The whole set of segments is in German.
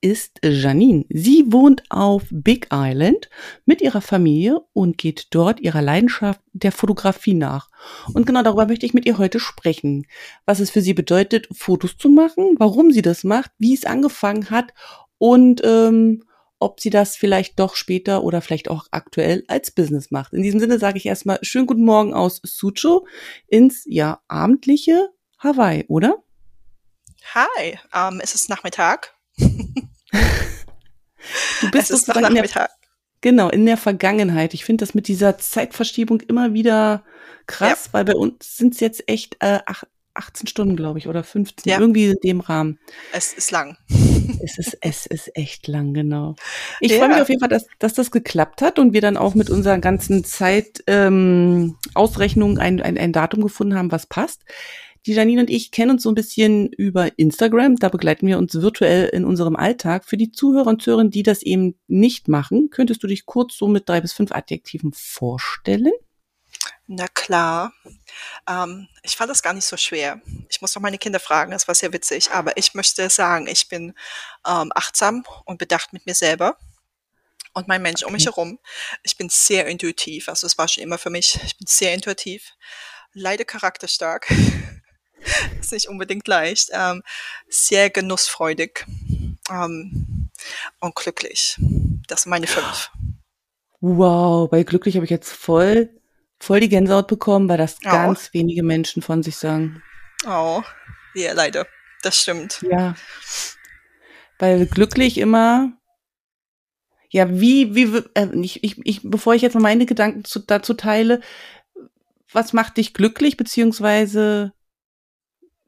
ist Janine. Sie wohnt auf Big Island mit ihrer Familie und geht dort ihrer Leidenschaft der Fotografie nach. Und genau darüber möchte ich mit ihr heute sprechen. Was es für sie bedeutet, Fotos zu machen, warum sie das macht, wie es angefangen hat und ähm, ob sie das vielleicht doch später oder vielleicht auch aktuell als Business macht. In diesem Sinne sage ich erstmal schönen guten Morgen aus Sucho ins ja abendliche Hawaii, oder? Hi, ähm, es ist Nachmittag. du bist es sozusagen in der, genau, in der Vergangenheit. Ich finde das mit dieser Zeitverschiebung immer wieder krass, ja. weil bei uns sind es jetzt echt äh, 18 Stunden, glaube ich, oder 15, ja. irgendwie in dem Rahmen. Es ist lang. Es ist, es ist echt lang, genau. Ich ja. freue mich auf jeden Fall, dass, dass das geklappt hat und wir dann auch mit unserer ganzen Zeit ähm, ein, ein, ein Datum gefunden haben, was passt. Die Janine und ich kennen uns so ein bisschen über Instagram. Da begleiten wir uns virtuell in unserem Alltag. Für die Zuhörer und Zuhörerinnen, die das eben nicht machen, könntest du dich kurz so mit drei bis fünf Adjektiven vorstellen? Na klar. Ähm, ich fand das gar nicht so schwer. Ich muss noch meine Kinder fragen, das war sehr witzig. Aber ich möchte sagen, ich bin ähm, achtsam und bedacht mit mir selber und mein Mensch okay. um mich herum. Ich bin sehr intuitiv. Also es war schon immer für mich. Ich bin sehr intuitiv. Leider charakterstark. ist nicht unbedingt leicht. Ähm, sehr genussfreudig ähm, und glücklich. Das sind meine fünf. Wow, bei glücklich habe ich jetzt voll, voll die Gänsehaut bekommen, weil das oh. ganz wenige Menschen von sich sagen. Oh, ja, leider. Das stimmt. Ja. Weil glücklich immer, ja, wie, wie, äh, ich, ich, ich, bevor ich jetzt mal meine Gedanken zu, dazu teile, was macht dich glücklich, beziehungsweise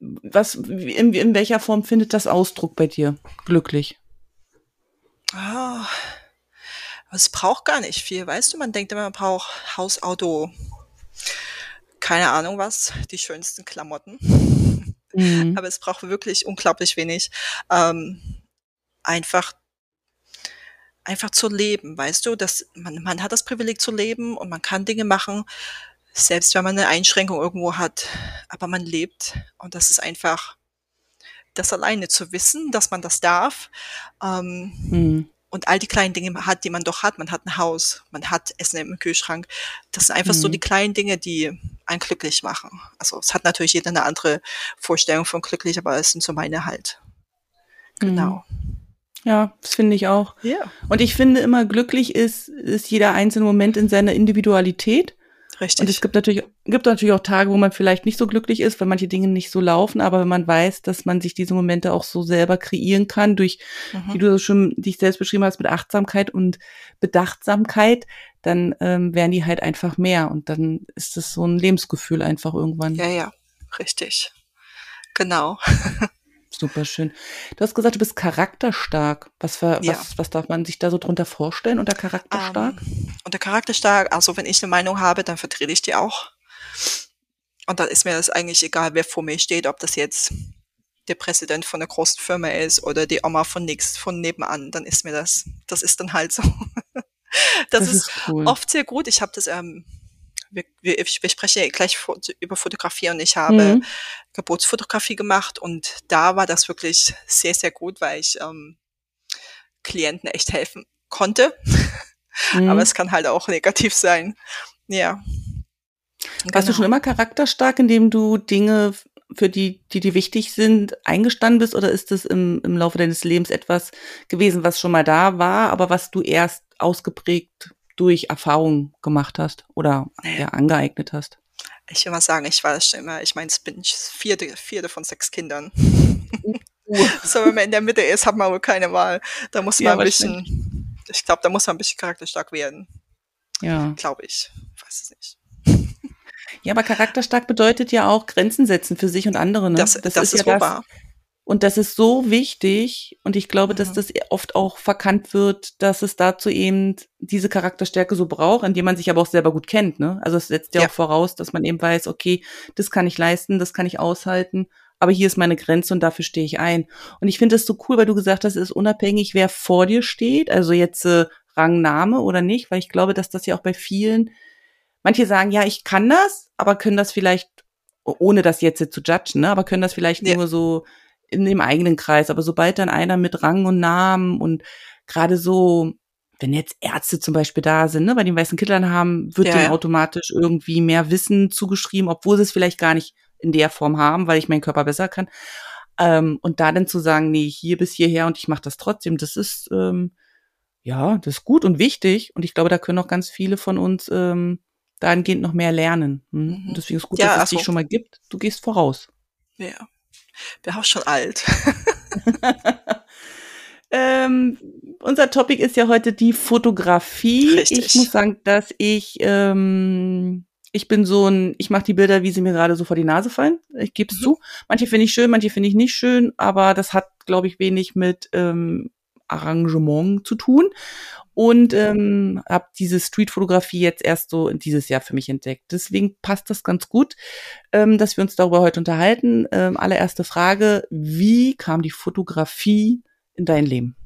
was, in, in welcher Form findet das Ausdruck bei dir? Glücklich. Oh, es braucht gar nicht viel, weißt du? Man denkt immer, man braucht Haus, Auto, keine Ahnung was, die schönsten Klamotten. Mhm. Aber es braucht wirklich unglaublich wenig. Ähm, einfach einfach zu leben, weißt du, dass man, man hat das Privileg zu leben und man kann Dinge machen, selbst wenn man eine Einschränkung irgendwo hat, aber man lebt und das ist einfach das alleine zu wissen, dass man das darf ähm, mhm. und all die kleinen Dinge hat, die man doch hat. Man hat ein Haus, man hat Essen im Kühlschrank. Das sind einfach mhm. so die kleinen Dinge, die einen glücklich machen. Also es hat natürlich jeder eine andere Vorstellung von glücklich, aber es sind so meine halt. Genau. Mhm. Ja, das finde ich auch. Ja. Und ich finde immer glücklich ist, ist jeder einzelne Moment in seiner Individualität. Richtig. Und es gibt natürlich, gibt natürlich auch Tage, wo man vielleicht nicht so glücklich ist, weil manche Dinge nicht so laufen, aber wenn man weiß, dass man sich diese Momente auch so selber kreieren kann, durch, mhm. wie du schon dich selbst beschrieben hast, mit Achtsamkeit und Bedachtsamkeit, dann ähm, werden die halt einfach mehr und dann ist das so ein Lebensgefühl einfach irgendwann. Ja, ja, richtig. Genau. Super schön. Du hast gesagt, du bist charakterstark. Was, für, ja. was, was darf man sich da so drunter vorstellen unter charakterstark? Um, ähm, unter charakterstark, also wenn ich eine Meinung habe, dann vertrete ich die auch. Und dann ist mir das eigentlich egal, wer vor mir steht, ob das jetzt der Präsident von einer großen Firma ist oder die Oma von nix, von nebenan, dann ist mir das, das ist dann halt so. das, das, ist, ist cool. oft sehr gut. Ich habe das ähm, wir, wir, wir sprechen gleich über Fotografie und ich habe mhm. Geburtsfotografie gemacht und da war das wirklich sehr, sehr gut, weil ich ähm, Klienten echt helfen konnte. Mhm. Aber es kann halt auch negativ sein. Ja. Warst genau. du schon immer charakterstark, indem du Dinge, für die, die dir wichtig sind, eingestanden bist? Oder ist es im, im Laufe deines Lebens etwas gewesen, was schon mal da war, aber was du erst ausgeprägt durch Erfahrung gemacht hast oder ja, angeeignet hast? Ich will mal sagen, ich war schon immer, ich meine, es bin ich vierte, vierte von sechs Kindern. Uh. so, wenn man in der Mitte ist, hat man wohl keine Wahl. Da muss man ja, ein bisschen, ich glaube, da muss man ein bisschen charakterstark werden. Ja. Glaube ich. Weiß es nicht. Ja, aber charakterstark bedeutet ja auch Grenzen setzen für sich und andere. Ne? Das, das, das ist, ist ja das, wahr. Und das ist so wichtig. Und ich glaube, dass Mhm. das oft auch verkannt wird, dass es dazu eben diese Charakterstärke so braucht, indem man sich aber auch selber gut kennt. Ne? Also es setzt ja, Ja. auch voraus, dass man eben weiß, okay, das kann ich leisten, das kann ich aushalten. Aber hier ist meine Grenze und dafür stehe ich ein. Und ich finde das so cool, weil du gesagt hast, es ist unabhängig, wer vor dir steht. Also jetzt äh, Rangname oder nicht, weil ich glaube, dass das ja auch bei vielen, manche sagen, ja, ich kann das, aber können das vielleicht, ohne das jetzt zu judgen, ne, aber können das vielleicht Ja. nur so in dem eigenen Kreis. Aber sobald dann einer mit Rang und Namen und gerade so, wenn jetzt Ärzte zum Beispiel da sind, ne, bei den weißen Kittlern haben, wird Ja, denen ja. automatisch irgendwie mehr Wissen zugeschrieben, obwohl sie es vielleicht gar nicht in der Form haben, weil ich meinen Körper besser kann. Ähm, und da dann zu sagen, nee, hier bis hierher und ich mache das trotzdem, das ist ähm, ja, das ist gut und wichtig. Und ich glaube, da können auch ganz viele von uns ähm, dahingehend noch mehr lernen. Hm? Mhm. Deswegen ist gut, Ja, dass es dich schon mal gibt. Du gehst voraus. Ja. Bin auch schon alt. ähm, unser Topic ist ja heute die Fotografie. Richtig. Ich muss sagen, dass ich ähm, ich bin so ein, ich mache die Bilder, wie sie mir gerade so vor die Nase fallen. Ich gebe es Mhm. zu. Manche finde ich schön, manche finde ich nicht schön, aber das hat, glaube ich, wenig mit ähm, Arrangement zu tun. Und ähm, habe diese Streetfotografie jetzt erst so dieses Jahr für mich entdeckt. Deswegen passt das ganz gut, ähm, dass wir uns darüber heute unterhalten. Ähm, allererste Frage, wie kam die Fotografie in dein Leben?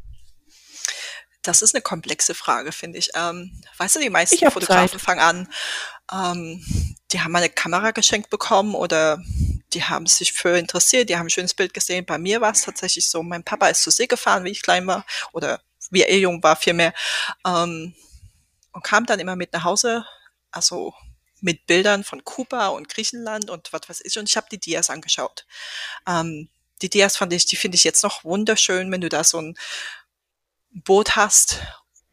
Das ist eine komplexe Frage, finde ich. Ähm, weißt du, die meisten Fotografen Zeit. fangen an, ähm, die haben mal eine Kamera geschenkt bekommen oder die haben sich für interessiert, die haben ein schönes Bild gesehen. Bei mir war es tatsächlich so, mein Papa ist zur See gefahren, wie ich klein war oder wie er jung war vielmehr ähm, und kam dann immer mit nach Hause, also mit Bildern von Kuba und Griechenland und was weiß ich und ich habe die Dias angeschaut. Ähm, die Dias fand ich, die finde ich jetzt noch wunderschön, wenn du da so ein Boot hast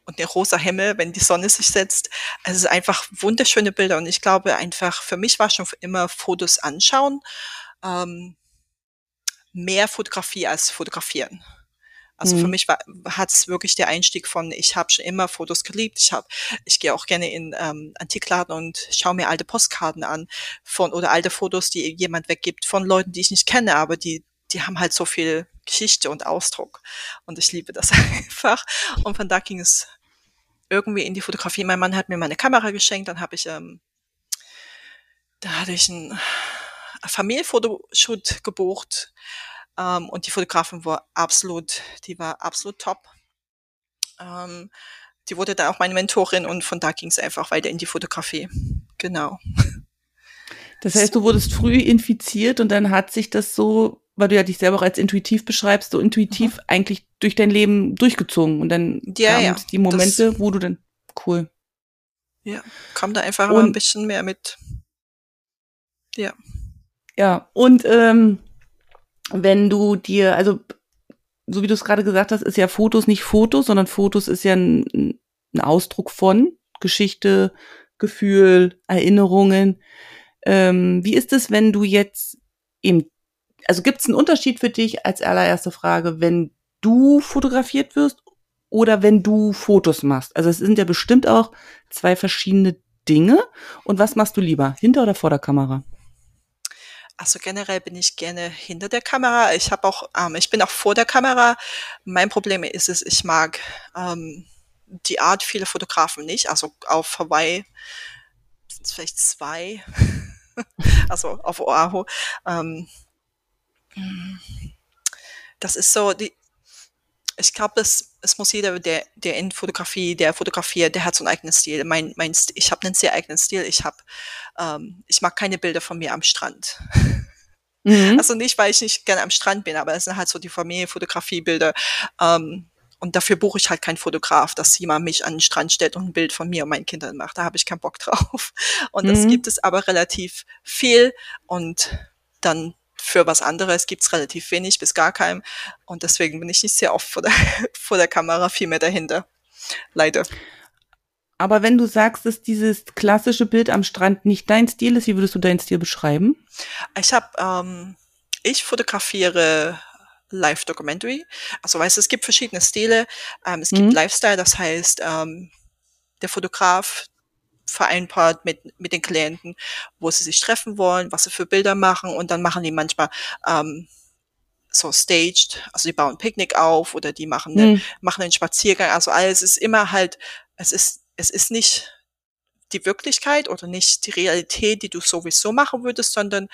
und der rosa Himmel, wenn die Sonne sich setzt. Also es ist einfach wunderschöne Bilder und ich glaube einfach, für mich war schon immer Fotos anschauen, ähm, mehr Fotografie als fotografieren. Also für Mhm. mich war hat es wirklich der Einstieg von, ich habe schon immer Fotos geliebt. Ich habe, ich gehe auch gerne in ähm, Antikladen und schaue mir alte Postkarten an von oder alte Fotos, die jemand weggibt von Leuten, die ich nicht kenne, aber die die haben halt so viel Geschichte und Ausdruck und ich liebe das einfach. Und von da ging es irgendwie in die Fotografie. Mein Mann hat mir meine Kamera geschenkt, dann habe ich ähm, da hatte ich ein Familienfotoshoot gebucht ähm, und die Fotografin war absolut, die war absolut top. Ähm, die wurde dann auch meine Mentorin und von da ging es einfach weiter in die Fotografie. Genau. Das heißt, du wurdest früh infiziert und dann hat sich das so, weil du ja dich selber auch als intuitiv beschreibst, so intuitiv eigentlich durch dein Leben durchgezogen. Und dann Ja, ja, die Momente, wo du dann cool. Ja, kam da einfach immer ein Und- bisschen mehr mit. Ja. Ja, und ähm, wenn du dir, also so wie du es gerade gesagt hast, ist ja Fotos nicht Fotos, sondern Fotos ist ja ein, ein Ausdruck von Geschichte, Gefühl, Erinnerungen. Ähm, wie ist es, wenn du jetzt eben, also gibt es einen Unterschied für dich als allererste Frage, wenn du fotografiert wirst oder wenn du Fotos machst? Also es sind ja bestimmt auch zwei verschiedene Dinge. Und was machst du lieber, hinter oder vor der Kamera? Also generell bin ich gerne hinter der Kamera. Ich habe auch, ähm, ich bin auch vor der Kamera. Mein Problem ist es, ich mag ähm, die Art viele Fotografen nicht. Also auf Hawaii sind es vielleicht zwei. also auf Oahu. Ähm, das ist so die. Ich glaube, es, es muss jeder, der, der in Fotografie, der fotografiert, der hat so einen eigenen Stil. Mein, mein, St- ich habe einen sehr eigenen Stil. Ich habe, ähm, ich mag keine Bilder von mir am Strand. Mhm. Also nicht, weil ich nicht gerne am Strand bin, aber es sind halt so die Familienfotografiebilder. Ähm, und dafür buche ich halt keinen Fotograf, dass jemand mich an den Strand stellt und ein Bild von mir und meinen Kindern macht. Da habe ich keinen Bock drauf. Und das Mhm. gibt es aber relativ viel. Und dann für was anderes gibt es relativ wenig bis gar keinem. Und deswegen bin ich nicht sehr oft vor der, vor der Kamera, viel mehr dahinter. Leider. Aber wenn du sagst, dass dieses klassische Bild am Strand nicht dein Stil ist, wie würdest du deinen Stil beschreiben? Ich habe, ähm, ich fotografiere Live-Documentary. Also weißt du, es gibt verschiedene Stile. Ähm, es gibt Mhm. Lifestyle, das heißt, ähm, der Fotograf vereinbart mit, mit den Klienten, wo sie sich treffen wollen, was sie für Bilder machen und dann machen die manchmal ähm, so staged, also die bauen Picknick auf oder die machen, ne, Mhm. machen einen Spaziergang, also alles ist immer halt, es ist, es ist nicht die Wirklichkeit oder nicht die Realität, die du sowieso machen würdest, sondern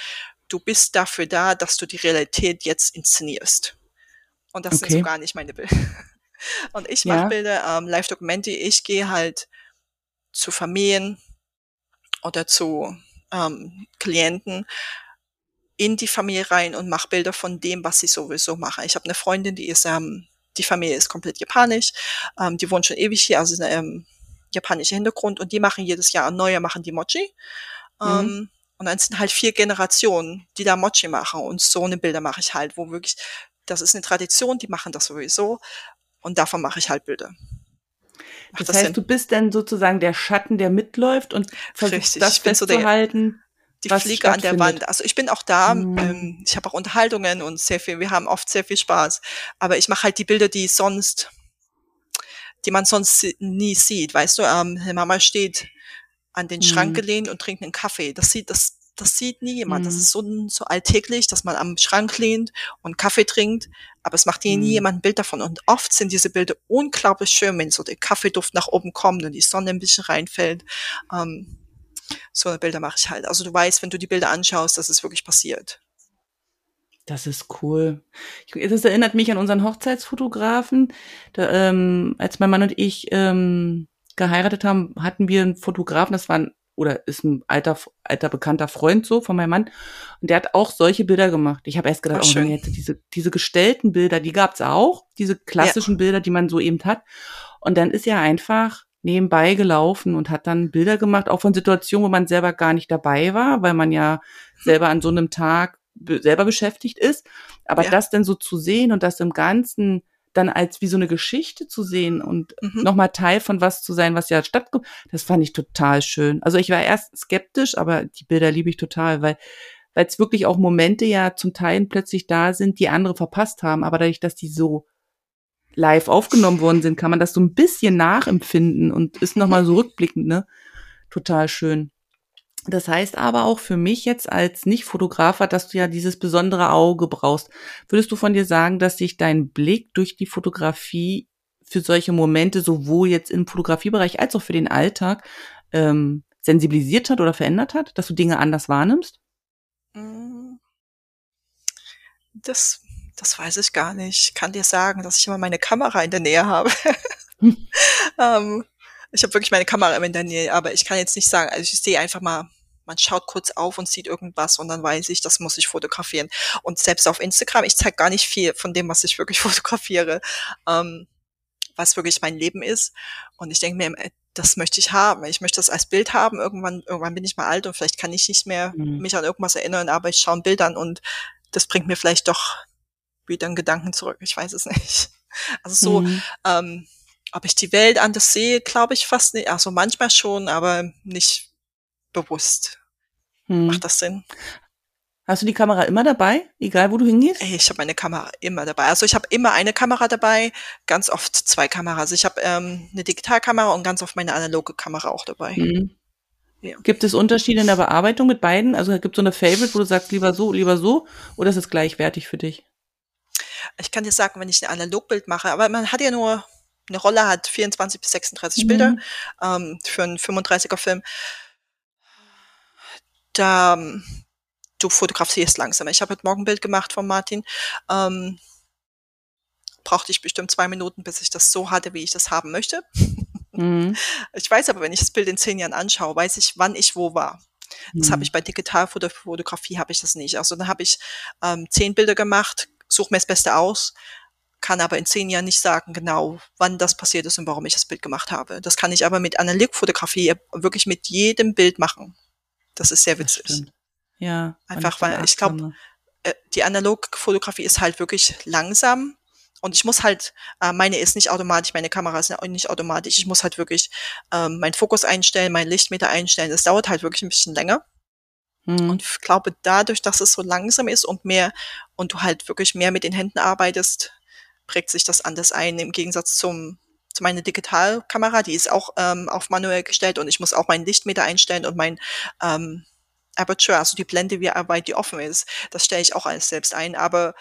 du bist dafür da, dass du die Realität jetzt inszenierst. Und das sind so Okay. gar nicht meine Bilder. Und ich mache Ja. Bilder, ähm, Live-Dokumente, ich gehe halt zu Familien oder zu ähm, Klienten in die Familie rein und mache Bilder von dem, was sie sowieso machen. Ich habe eine Freundin, die ist, ähm, die Familie ist komplett japanisch, ähm, die wohnt schon ewig hier, also eine ähm, japanischer Hintergrund und die machen jedes Jahr neue, machen die Mochi. Mhm. Ähm, und dann sind halt vier Generationen, die da Mochi machen und so eine Bilder mache ich halt, wo wirklich, das ist eine Tradition, die machen das sowieso und davon mache ich halt Bilder. Das das heißt, Sinn? du bist dann sozusagen der Schatten, der mitläuft und versuchst Richtig, das bin so festzuhalten. die was Fliege an der. Wand. Also ich bin auch da, Mhm. ähm, ich habe auch Unterhaltungen und sehr viel, wir haben oft sehr viel Spaß. Aber ich mache halt die Bilder, die sonst, die man sonst nie sieht. Weißt du, ähm, Mama steht an den Schrank Mhm. gelehnt und trinkt einen Kaffee. Das sieht, das, das sieht nie jemand. Das Mhm. ist so, so alltäglich, dass man am Schrank lehnt und Kaffee trinkt. Aber es macht nie Mhm. jemand ein Bild davon. Und oft sind diese Bilder unglaublich schön, wenn so der Kaffeeduft nach oben kommt und die Sonne ein bisschen reinfällt. Ähm, so eine Bilder mache ich halt. Also du weißt, wenn du die Bilder anschaust, dass es wirklich passiert. Das ist cool. Das erinnert mich an unseren Hochzeitsfotografen. Da, ähm, als mein Mann und ich ähm, geheiratet haben, hatten wir einen Fotografen, das war ein, oder ist ein alter, alter bekannter Freund so von meinem Mann. Und der hat auch solche Bilder gemacht. Ich habe erst gedacht, Ach, oh, nee, diese, diese gestellten Bilder, die gab's auch, diese klassischen Bilder, die man so eben hat. Und dann ist er einfach nebenbei gelaufen und hat dann Bilder gemacht, auch von Situationen, wo man selber gar nicht dabei war, weil man ja selber an so einem Tag be selber beschäftigt ist. Aber Ja. das dann so zu sehen und das im Ganzen dann als wie so eine Geschichte zu sehen und Mhm. nochmal Teil von was zu sein, was ja stattgefunden, das fand ich total schön. Also ich war erst skeptisch, aber die Bilder liebe ich total, weil weil es wirklich auch Momente ja zum Teil plötzlich da sind, die andere verpasst haben, aber dadurch, dass die so live aufgenommen worden sind, kann man das so ein bisschen nachempfinden und ist nochmal so rückblickend, ne? Total schön. Das heißt aber auch für mich jetzt als Nicht-Fotografer, dass du ja dieses besondere Auge brauchst. Würdest du von dir sagen, dass sich dein Blick durch die Fotografie für solche Momente sowohl jetzt im Fotografiebereich als auch für den Alltag ähm, sensibilisiert hat oder verändert hat, dass du Dinge anders wahrnimmst? Mm. Das, das weiß ich gar nicht. Ich kann dir sagen, dass ich immer meine Kamera in der Nähe habe. Hm. ähm, ich habe wirklich meine Kamera immer in der Nähe, aber ich kann jetzt nicht sagen, also ich sehe einfach mal, man schaut kurz auf und sieht irgendwas und dann weiß ich, das muss ich fotografieren. Und selbst auf Instagram, ich zeige gar nicht viel von dem, was ich wirklich fotografiere, ähm, was wirklich mein Leben ist. Und ich denke mir, äh, das möchte ich haben. Ich möchte das als Bild haben. Irgendwann, irgendwann bin ich mal alt und vielleicht kann ich nicht mehr Mhm. mich an irgendwas erinnern, aber ich schaue ein Bild an und das bringt mir vielleicht doch wieder einen Gedanken zurück. Ich weiß es nicht. Also so, Mhm. ähm, ob ich die Welt anders sehe, glaube ich fast nicht. Also manchmal schon, aber nicht bewusst. Mhm. Macht das Sinn? Hast du die Kamera immer dabei, egal wo du hingehst? Ich habe meine Kamera immer dabei. Also ich habe immer eine Kamera dabei, ganz oft zwei Kameras. Ich habe ähm, eine Digitalkamera und ganz oft meine analoge Kamera auch dabei. Mhm. Ja. Gibt es Unterschiede in der Bearbeitung mit beiden? Also gibt es so eine Favorite, wo du sagst, lieber so, lieber so, oder ist es gleichwertig für dich? Ich kann dir sagen, wenn ich ein Analogbild mache, aber man hat ja nur, eine Rolle hat 24 bis 36 Mhm. Bilder ähm, für einen 35er Film. Da ähm, du fotografierst langsamer. Ich habe heute Morgen ein Bild gemacht von Martin. Ähm, brauchte ich bestimmt zwei Minuten, bis ich das so hatte, wie ich das haben möchte. Mhm. Ich weiß aber, wenn ich das Bild in zehn Jahren anschaue, weiß ich, wann ich wo war. Das Mhm. habe ich bei Digitalfotografie habe ich das nicht. Also dann habe ich ähm, zehn Bilder gemacht, suche mir das Beste aus, kann aber in zehn Jahren nicht sagen genau, wann das passiert ist und warum ich das Bild gemacht habe. Das kann ich aber mit Analogfotografie wirklich mit jedem Bild machen. Das ist sehr witzig. Ja. Einfach, weil ich glaub, achtsamer. Äh, die Analogfotografie ist halt wirklich langsam und ich muss halt, äh, meine ist nicht automatisch, meine Kamera ist nicht automatisch. Ich muss halt wirklich ähm, meinen Fokus einstellen, mein Lichtmeter einstellen. Das dauert halt wirklich ein bisschen länger. Mhm. Und ich glaube, dadurch, dass es so langsam ist und mehr und du halt wirklich mehr mit den Händen arbeitest, prägt sich das anders ein im Gegensatz zum zu meiner Digitalkamera, die ist auch ähm, auf manuell gestellt und ich muss auch meinen Lichtmeter einstellen und mein ähm, Aperture, also die Blende, wie weit die offen ist, das stelle ich auch alles selbst ein. Aber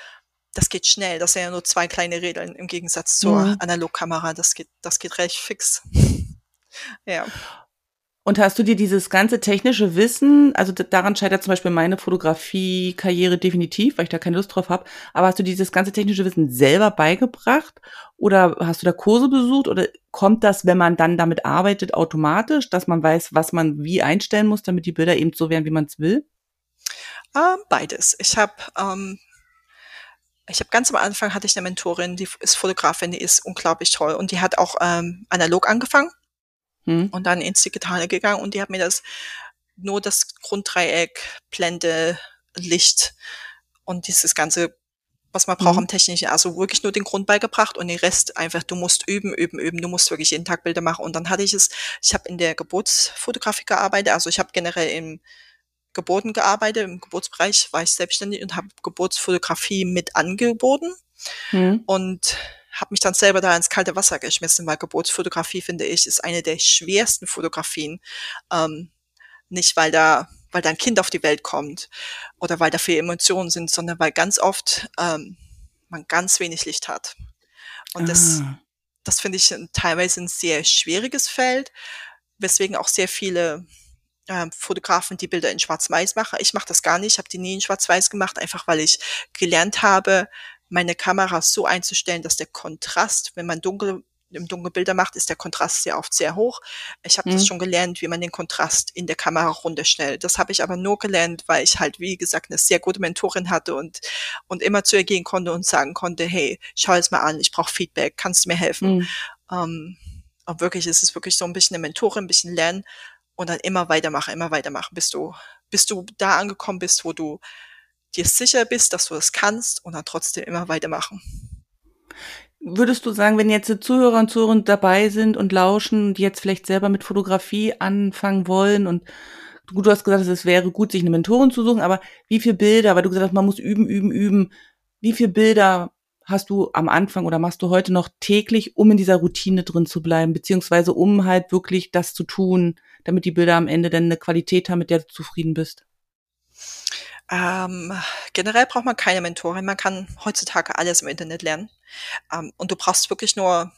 das geht schnell. Das sind ja nur zwei kleine Rädeln im Gegensatz zur Mhm. Analogkamera. Das geht, das geht recht fix. ja. Und hast du dir dieses ganze technische Wissen, also daran scheitert zum Beispiel meine Fotografie-Karriere definitiv, weil ich da keine Lust drauf habe, aber hast du dieses ganze technische Wissen selber beigebracht oder hast du da Kurse besucht oder kommt das, wenn man dann damit arbeitet, automatisch, dass man weiß, was man wie einstellen muss, damit die Bilder eben so werden, wie man es will? Ähm, beides. Ich habe ähm, ich habe ganz am Anfang hatte ich eine Mentorin, die ist Fotografin, die ist unglaublich toll und die hat auch ähm, analog angefangen Hm? und dann ins Digitale gegangen und die hat mir das nur das Grunddreieck, Blende, Licht und dieses ganze, was man braucht Mhm. am Technischen, also wirklich nur den Grund beigebracht und den Rest einfach, du musst üben, üben, üben, du musst wirklich jeden Tag Bilder machen und dann hatte ich es, ich habe in der Geburtsfotografie gearbeitet, also ich habe generell im Geburten gearbeitet, im Geburtsbereich war ich selbstständig und habe Geburtsfotografie mit angeboten Hm? und habe mich dann selber da ins kalte Wasser geschmissen, weil Geburtsfotografie, finde ich, ist eine der schwersten Fotografien. Ähm, nicht, weil da, weil da ein Kind auf die Welt kommt oder weil da viele Emotionen sind, sondern weil ganz oft ähm, man ganz wenig Licht hat. Und das, Ah. das finde ich teilweise ein sehr schwieriges Feld, weswegen auch sehr viele ähm, Fotografen die Bilder in Schwarz-Weiß machen. Ich mache das gar nicht, ich habe die nie in Schwarz-Weiß gemacht, einfach weil ich gelernt habe, meine Kamera so einzustellen, dass der Kontrast, wenn man dunkel im Dunkeln Bilder macht, ist der Kontrast sehr oft sehr hoch. Ich habe das Mhm. schon gelernt, wie man den Kontrast in der Kamera runterstellt. Das habe ich aber nur gelernt, weil ich halt, wie gesagt, eine sehr gute Mentorin hatte und, und immer zu ihr gehen konnte und sagen konnte, hey, schau es mal an, ich brauche Feedback, kannst du mir helfen? Hm. Ähm, und wirklich, es ist wirklich so ein bisschen eine Mentorin, ein bisschen lernen und dann immer weitermachen, immer weitermachen, bis du, bis du da angekommen bist, wo du dir sicher bist, dass du das kannst und dann trotzdem immer weitermachen. Würdest du sagen, wenn jetzt Zuhörer und Zuhörer dabei sind und lauschen und jetzt vielleicht selber mit Fotografie anfangen wollen und gut, du hast gesagt, es wäre gut, sich eine Mentorin zu suchen, aber wie viele Bilder, weil du gesagt hast, man muss üben, üben, üben, wie viele Bilder hast du am Anfang oder machst du heute noch täglich, um in dieser Routine drin zu bleiben, beziehungsweise um halt wirklich das zu tun, damit die Bilder am Ende dann eine Qualität haben, mit der du zufrieden bist? Ähm, generell braucht man keine Mentorin. Man kann heutzutage alles im Internet lernen. Ähm, und du brauchst wirklich nur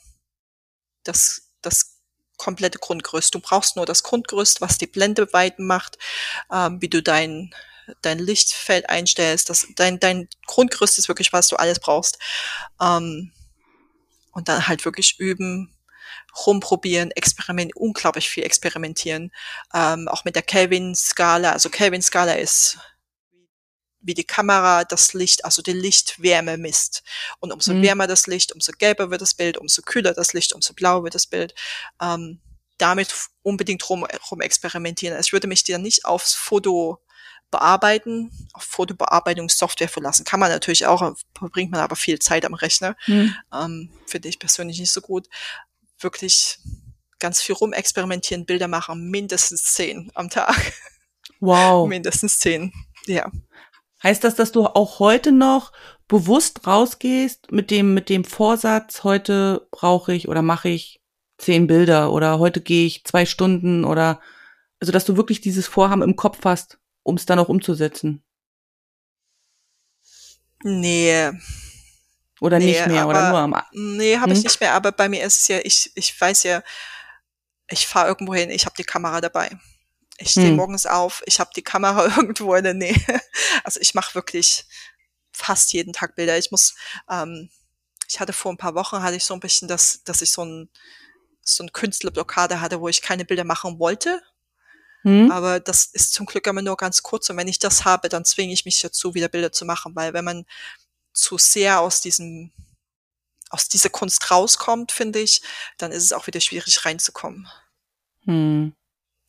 das, das komplette Grundgerüst. Du brauchst nur das Grundgerüst, was die Blendeweiten macht, ähm, wie du dein, dein Lichtfeld einstellst. Das, dein, dein Grundgerüst ist wirklich, was du alles brauchst. Ähm, und dann halt wirklich üben, rumprobieren, experimentieren, unglaublich viel experimentieren. Ähm, auch mit der Kelvin-Skala. Also Kelvin-Skala ist wie die Kamera das Licht, also die Lichtwärme misst. Und umso Mhm. wärmer das Licht, umso gelber wird das Bild, umso kühler das Licht, umso blauer wird das Bild. Ähm, damit unbedingt rum, rum experimentieren. Also ich würde mich dir nicht aufs Foto bearbeiten, auf Fotobearbeitungssoftware verlassen. Kann man natürlich auch, verbringt man aber viel Zeit am Rechner. Hm. Ähm, Finde ich persönlich nicht so gut. Wirklich ganz viel rumexperimentieren, Bilder machen, mindestens zehn am Tag. Wow. Mindestens zehn. Ja. Heißt das, dass du auch heute noch bewusst rausgehst mit dem, mit dem Vorsatz, heute brauche ich oder mache ich zehn Bilder oder heute gehe ich zwei Stunden oder, also dass du wirklich dieses Vorhaben im Kopf hast, um es dann auch umzusetzen? Nee, Oder Nee, nicht mehr oder aber- nur am, Nee, habe ich Hm? nicht mehr, aber bei mir ist es ja, ich, ich weiß ja, ich fahre irgendwo hin, ich habe die Kamera dabei. Ich stehe Hm. morgens auf, ich habe die Kamera irgendwo in der Nähe. Also ich mache wirklich fast jeden Tag Bilder. Ich muss, ähm, ich hatte vor ein paar Wochen, hatte ich so ein bisschen das, dass ich so ein, so ein Künstlerblockade hatte, wo ich keine Bilder machen wollte. hm? Aber das ist zum Glück immer nur ganz kurz. Und wenn ich das habe, dann zwinge ich mich dazu, wieder Bilder zu machen, weil wenn man zu sehr aus diesem, aus dieser Kunst rauskommt, finde ich, dann ist es auch wieder schwierig reinzukommen. Hm.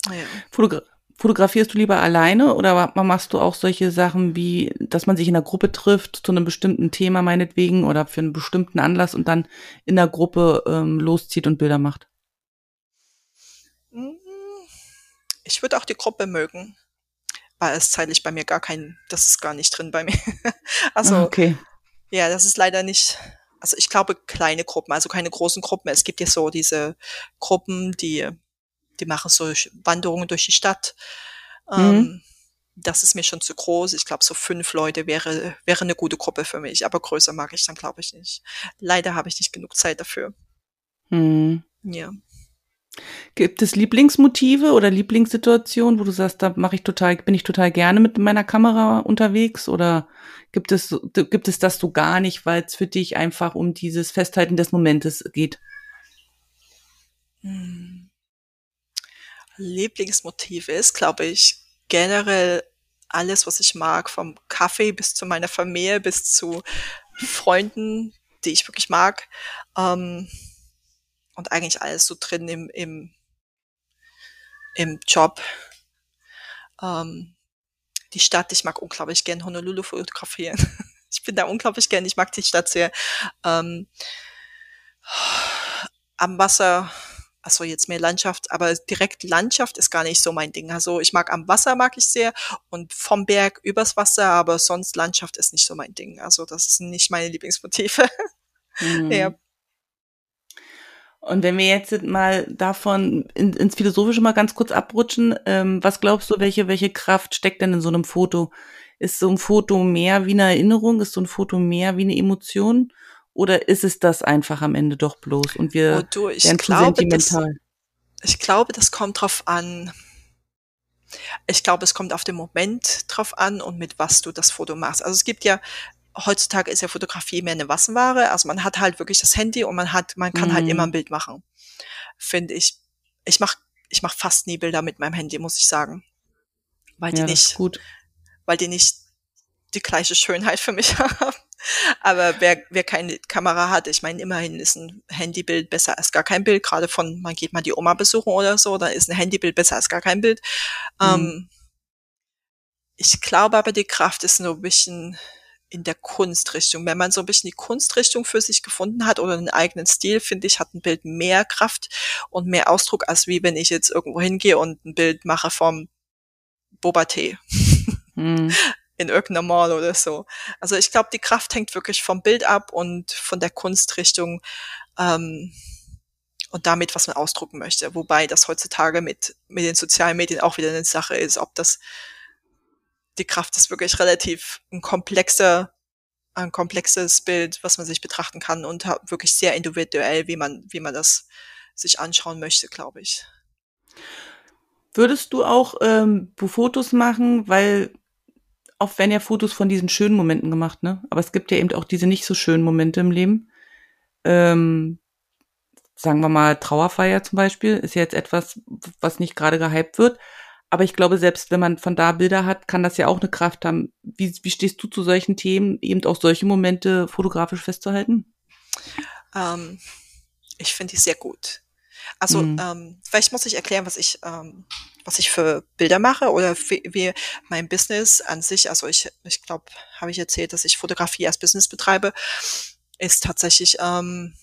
Ja. Fotogra fotografierst du lieber alleine oder ma- machst du auch solche Sachen wie, dass man sich in einer Gruppe trifft zu einem bestimmten Thema meinetwegen oder für einen bestimmten Anlass und dann in der Gruppe ähm, loszieht und Bilder macht? Mm, Ich würde auch die Gruppe mögen, weil es zeitlich bei mir gar kein, das ist gar nicht drin bei mir. Also, Ah, okay. ja, das ist leider nicht, also ich glaube kleine Gruppen, also keine großen Gruppen. Es gibt ja so diese Gruppen, die, die machen so Wanderungen durch die Stadt. Mhm. Ähm, das ist mir schon zu groß. Ich glaube, so fünf Leute wäre, wäre eine gute Gruppe für mich, aber größer mag ich dann, glaube ich, nicht. Leider habe ich nicht genug Zeit dafür. Hm. Ja. Gibt es Lieblingsmotive oder Lieblingssituationen, wo du sagst, da mache ich total, bin ich total gerne mit meiner Kamera unterwegs? Oder gibt es, gibt es das so gar nicht, weil es für dich einfach um dieses Festhalten des Momentes geht? Hm. Lieblingsmotive ist, glaube ich, generell alles, was ich mag, vom Kaffee bis zu meiner Familie, bis zu Freunden, die ich wirklich mag. Ähm, und eigentlich alles so drin im, im, im Job. Ähm, die Stadt, ich mag unglaublich gern Honolulu fotografieren. ich bin da unglaublich gern, ich mag die Stadt sehr. Ähm, am Wasser, also jetzt mehr Landschaft, aber direkt Landschaft ist gar nicht so mein Ding. Also ich mag am Wasser mag ich sehr und vom Berg übers Wasser, aber sonst Landschaft ist nicht so mein Ding. Also das sind nicht meine Lieblingsmotive. Mhm. ja. Und wenn wir jetzt mal davon in, ins Philosophische mal ganz kurz abrutschen, ähm, was glaubst du, welche, welche Kraft steckt denn in so einem Foto? Ist so ein Foto mehr wie eine Erinnerung? Ist so ein Foto mehr wie eine Emotion? Oder ist es das einfach am Ende doch bloß? Und wir oh, du, ich werden glaube, sentimental. Das, ich glaube, das kommt drauf an. Ich glaube, es kommt auf den Moment drauf an und mit was du das Foto machst. Also es gibt ja heutzutage ist ja Fotografie mehr eine Wassenware. Also man hat halt wirklich das Handy und man hat, man kann mhm. halt immer ein. Bild machen. Finde ich. Ich mach, ich mach fast nie Bilder mit meinem Handy, muss ich sagen. Weil die nicht, gut. weil die nicht die gleiche Schönheit für mich haben. Aber wer, wer keine Kamera hat, ich meine, immerhin ist ein Handybild besser als gar kein Bild. Gerade von, man geht mal die Oma besuchen oder so, da ist ein Handybild besser als gar kein Bild. Mhm. Ähm, ich glaube aber, die Kraft ist nur ein bisschen in der Kunstrichtung. Wenn man so ein bisschen die Kunstrichtung für sich gefunden hat oder einen eigenen Stil, finde ich, hat ein Bild mehr Kraft und mehr Ausdruck, als wie wenn ich jetzt irgendwo hingehe und ein Bild mache vom Boba Tee. Hm. In irgendeiner Mall oder so. Also ich glaube, die Kraft hängt wirklich vom Bild ab und von der Kunstrichtung ähm, und damit, was man ausdrucken möchte. Wobei das heutzutage mit, mit den sozialen Medien auch wieder eine Sache ist, ob das die Kraft ist wirklich relativ ein komplexer, ein komplexes Bild, was man sich betrachten kann und wirklich sehr individuell, wie man, wie man das sich anschauen möchte, glaube ich. Würdest du auch ähm, Fotos machen, weil oft werden ja Fotos von diesen schönen Momenten gemacht, ne? Aber es gibt ja eben auch diese nicht so schönen Momente im Leben. Ähm, sagen wir mal Trauerfeier zum Beispiel ist ja jetzt etwas, was nicht gerade gehypt wird. Aber ich glaube, selbst wenn man von da Bilder hat, kann das ja auch eine Kraft haben. Wie, wie stehst du zu solchen Themen, eben auch solche Momente fotografisch festzuhalten? Ähm, ich finde die sehr gut. Also mhm. ähm, vielleicht muss ich erklären, was ich ähm, was ich für Bilder mache oder wie, wie mein Business an sich. Also ich ich glaube, habe ich erzählt, dass ich Fotografie als Business betreibe, ist tatsächlich ähm,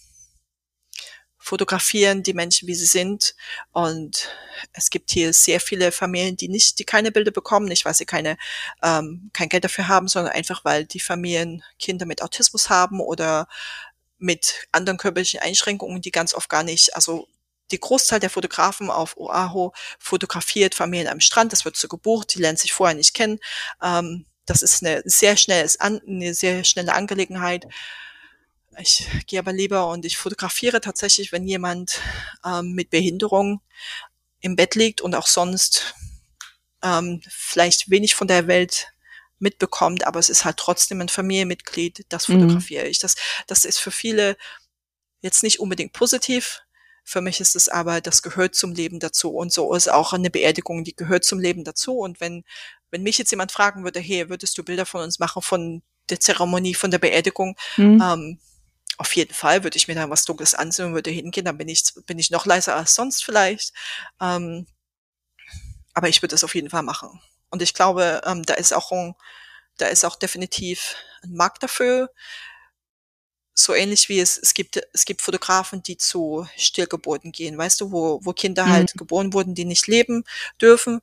fotografieren die Menschen, wie sie sind. Und es gibt hier sehr viele Familien, die nicht, die keine Bilder bekommen, nicht weil sie keine, ähm, kein Geld dafür haben, sondern einfach weil die Familien Kinder mit Autismus haben oder mit anderen körperlichen Einschränkungen, die ganz oft gar nicht, also die Großteil der Fotografen auf Oahu fotografiert Familien am Strand, das wird so gebucht, die lernen sich vorher nicht kennen. Ähm, das ist eine sehr schnelles, eine sehr schnelle Angelegenheit. Ich gehe aber lieber und ich fotografiere tatsächlich, wenn jemand ähm, mit Behinderung im Bett liegt und auch sonst ähm, vielleicht wenig von der Welt mitbekommt, aber es ist halt trotzdem ein Familienmitglied, das mhm. fotografiere mhm. ich. Das, das ist für viele jetzt nicht unbedingt positiv. Für mich ist es aber, das gehört zum Leben dazu. Und so ist auch eine Beerdigung, die gehört zum Leben dazu. Und wenn, wenn mich jetzt jemand fragen würde, hey, würdest du Bilder von uns machen von der Zeremonie, von der Beerdigung, mhm. ähm, auf jeden Fall würde ich mir da was Dunkles ansehen und würde hingehen, dann bin ich, bin ich noch leiser als sonst vielleicht. Ähm, aber ich würde es auf jeden Fall machen. Und ich glaube, ähm, da ist auch ein, da ist auch definitiv ein Markt dafür. So ähnlich wie es, es gibt, es gibt Fotografen, die zu Stillgeburten gehen, weißt du, wo, wo Kinder mhm. halt geboren wurden, die nicht leben dürfen.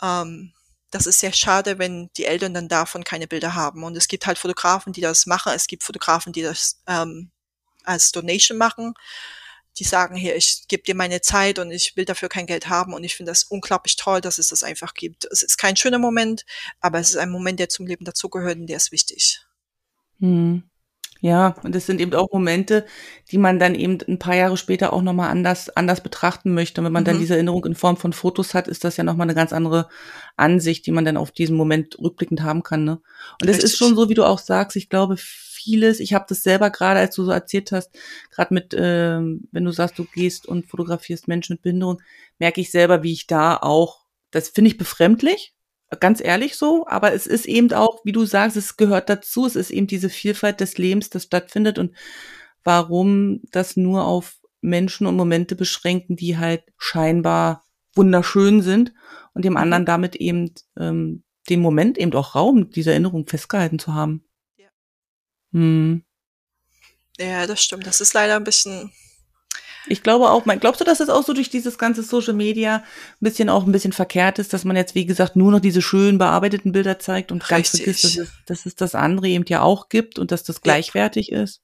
Ähm, das ist sehr schade, wenn die Eltern dann davon keine Bilder haben. Und es gibt halt Fotografen, die das machen. Es gibt Fotografen, die das ähm, als Donation machen. die sagen hier, ich gebe dir meine Zeit und ich will dafür kein Geld haben und ich finde das unglaublich toll, dass es das einfach gibt. Es ist kein schöner Moment, aber es ist ein Moment, der zum Leben dazugehört und der ist wichtig. Hm. Ja, und das sind eben auch Momente, die man dann eben ein paar Jahre später auch nochmal anders, anders betrachten möchte. Und wenn man dann Mhm. diese Erinnerung in Form von Fotos hat, ist das ja nochmal eine ganz andere Ansicht, die man dann auf diesen Moment rückblickend haben kann. Ne? Und es ist schon so, wie du auch sagst, ich glaube, vieles, ich habe das selber gerade, als du so erzählt hast, gerade mit, ähm, wenn du sagst, du gehst und fotografierst Menschen mit Behinderung, merke ich selber, wie ich da auch, das finde ich befremdlich, ganz ehrlich so, aber es ist eben auch, wie du sagst, es gehört dazu, es ist eben diese Vielfalt des Lebens, das stattfindet und warum das nur auf Menschen und Momente beschränken, die halt scheinbar wunderschön sind und dem Mhm. anderen damit eben ähm, den Moment eben auch Raum dieser Erinnerung festgehalten zu haben. Ja. Hm. Ja, das stimmt. Das ist leider ein bisschen, Ich glaube auch, mein, glaubst du, dass das auch so durch dieses ganze Social Media ein bisschen auch ein bisschen verkehrt ist, dass man jetzt, wie gesagt, nur noch diese schön bearbeiteten Bilder zeigt und ganz Richtig. vergisst, dass es, dass es das andere eben ja auch gibt und dass das gleichwertig ist?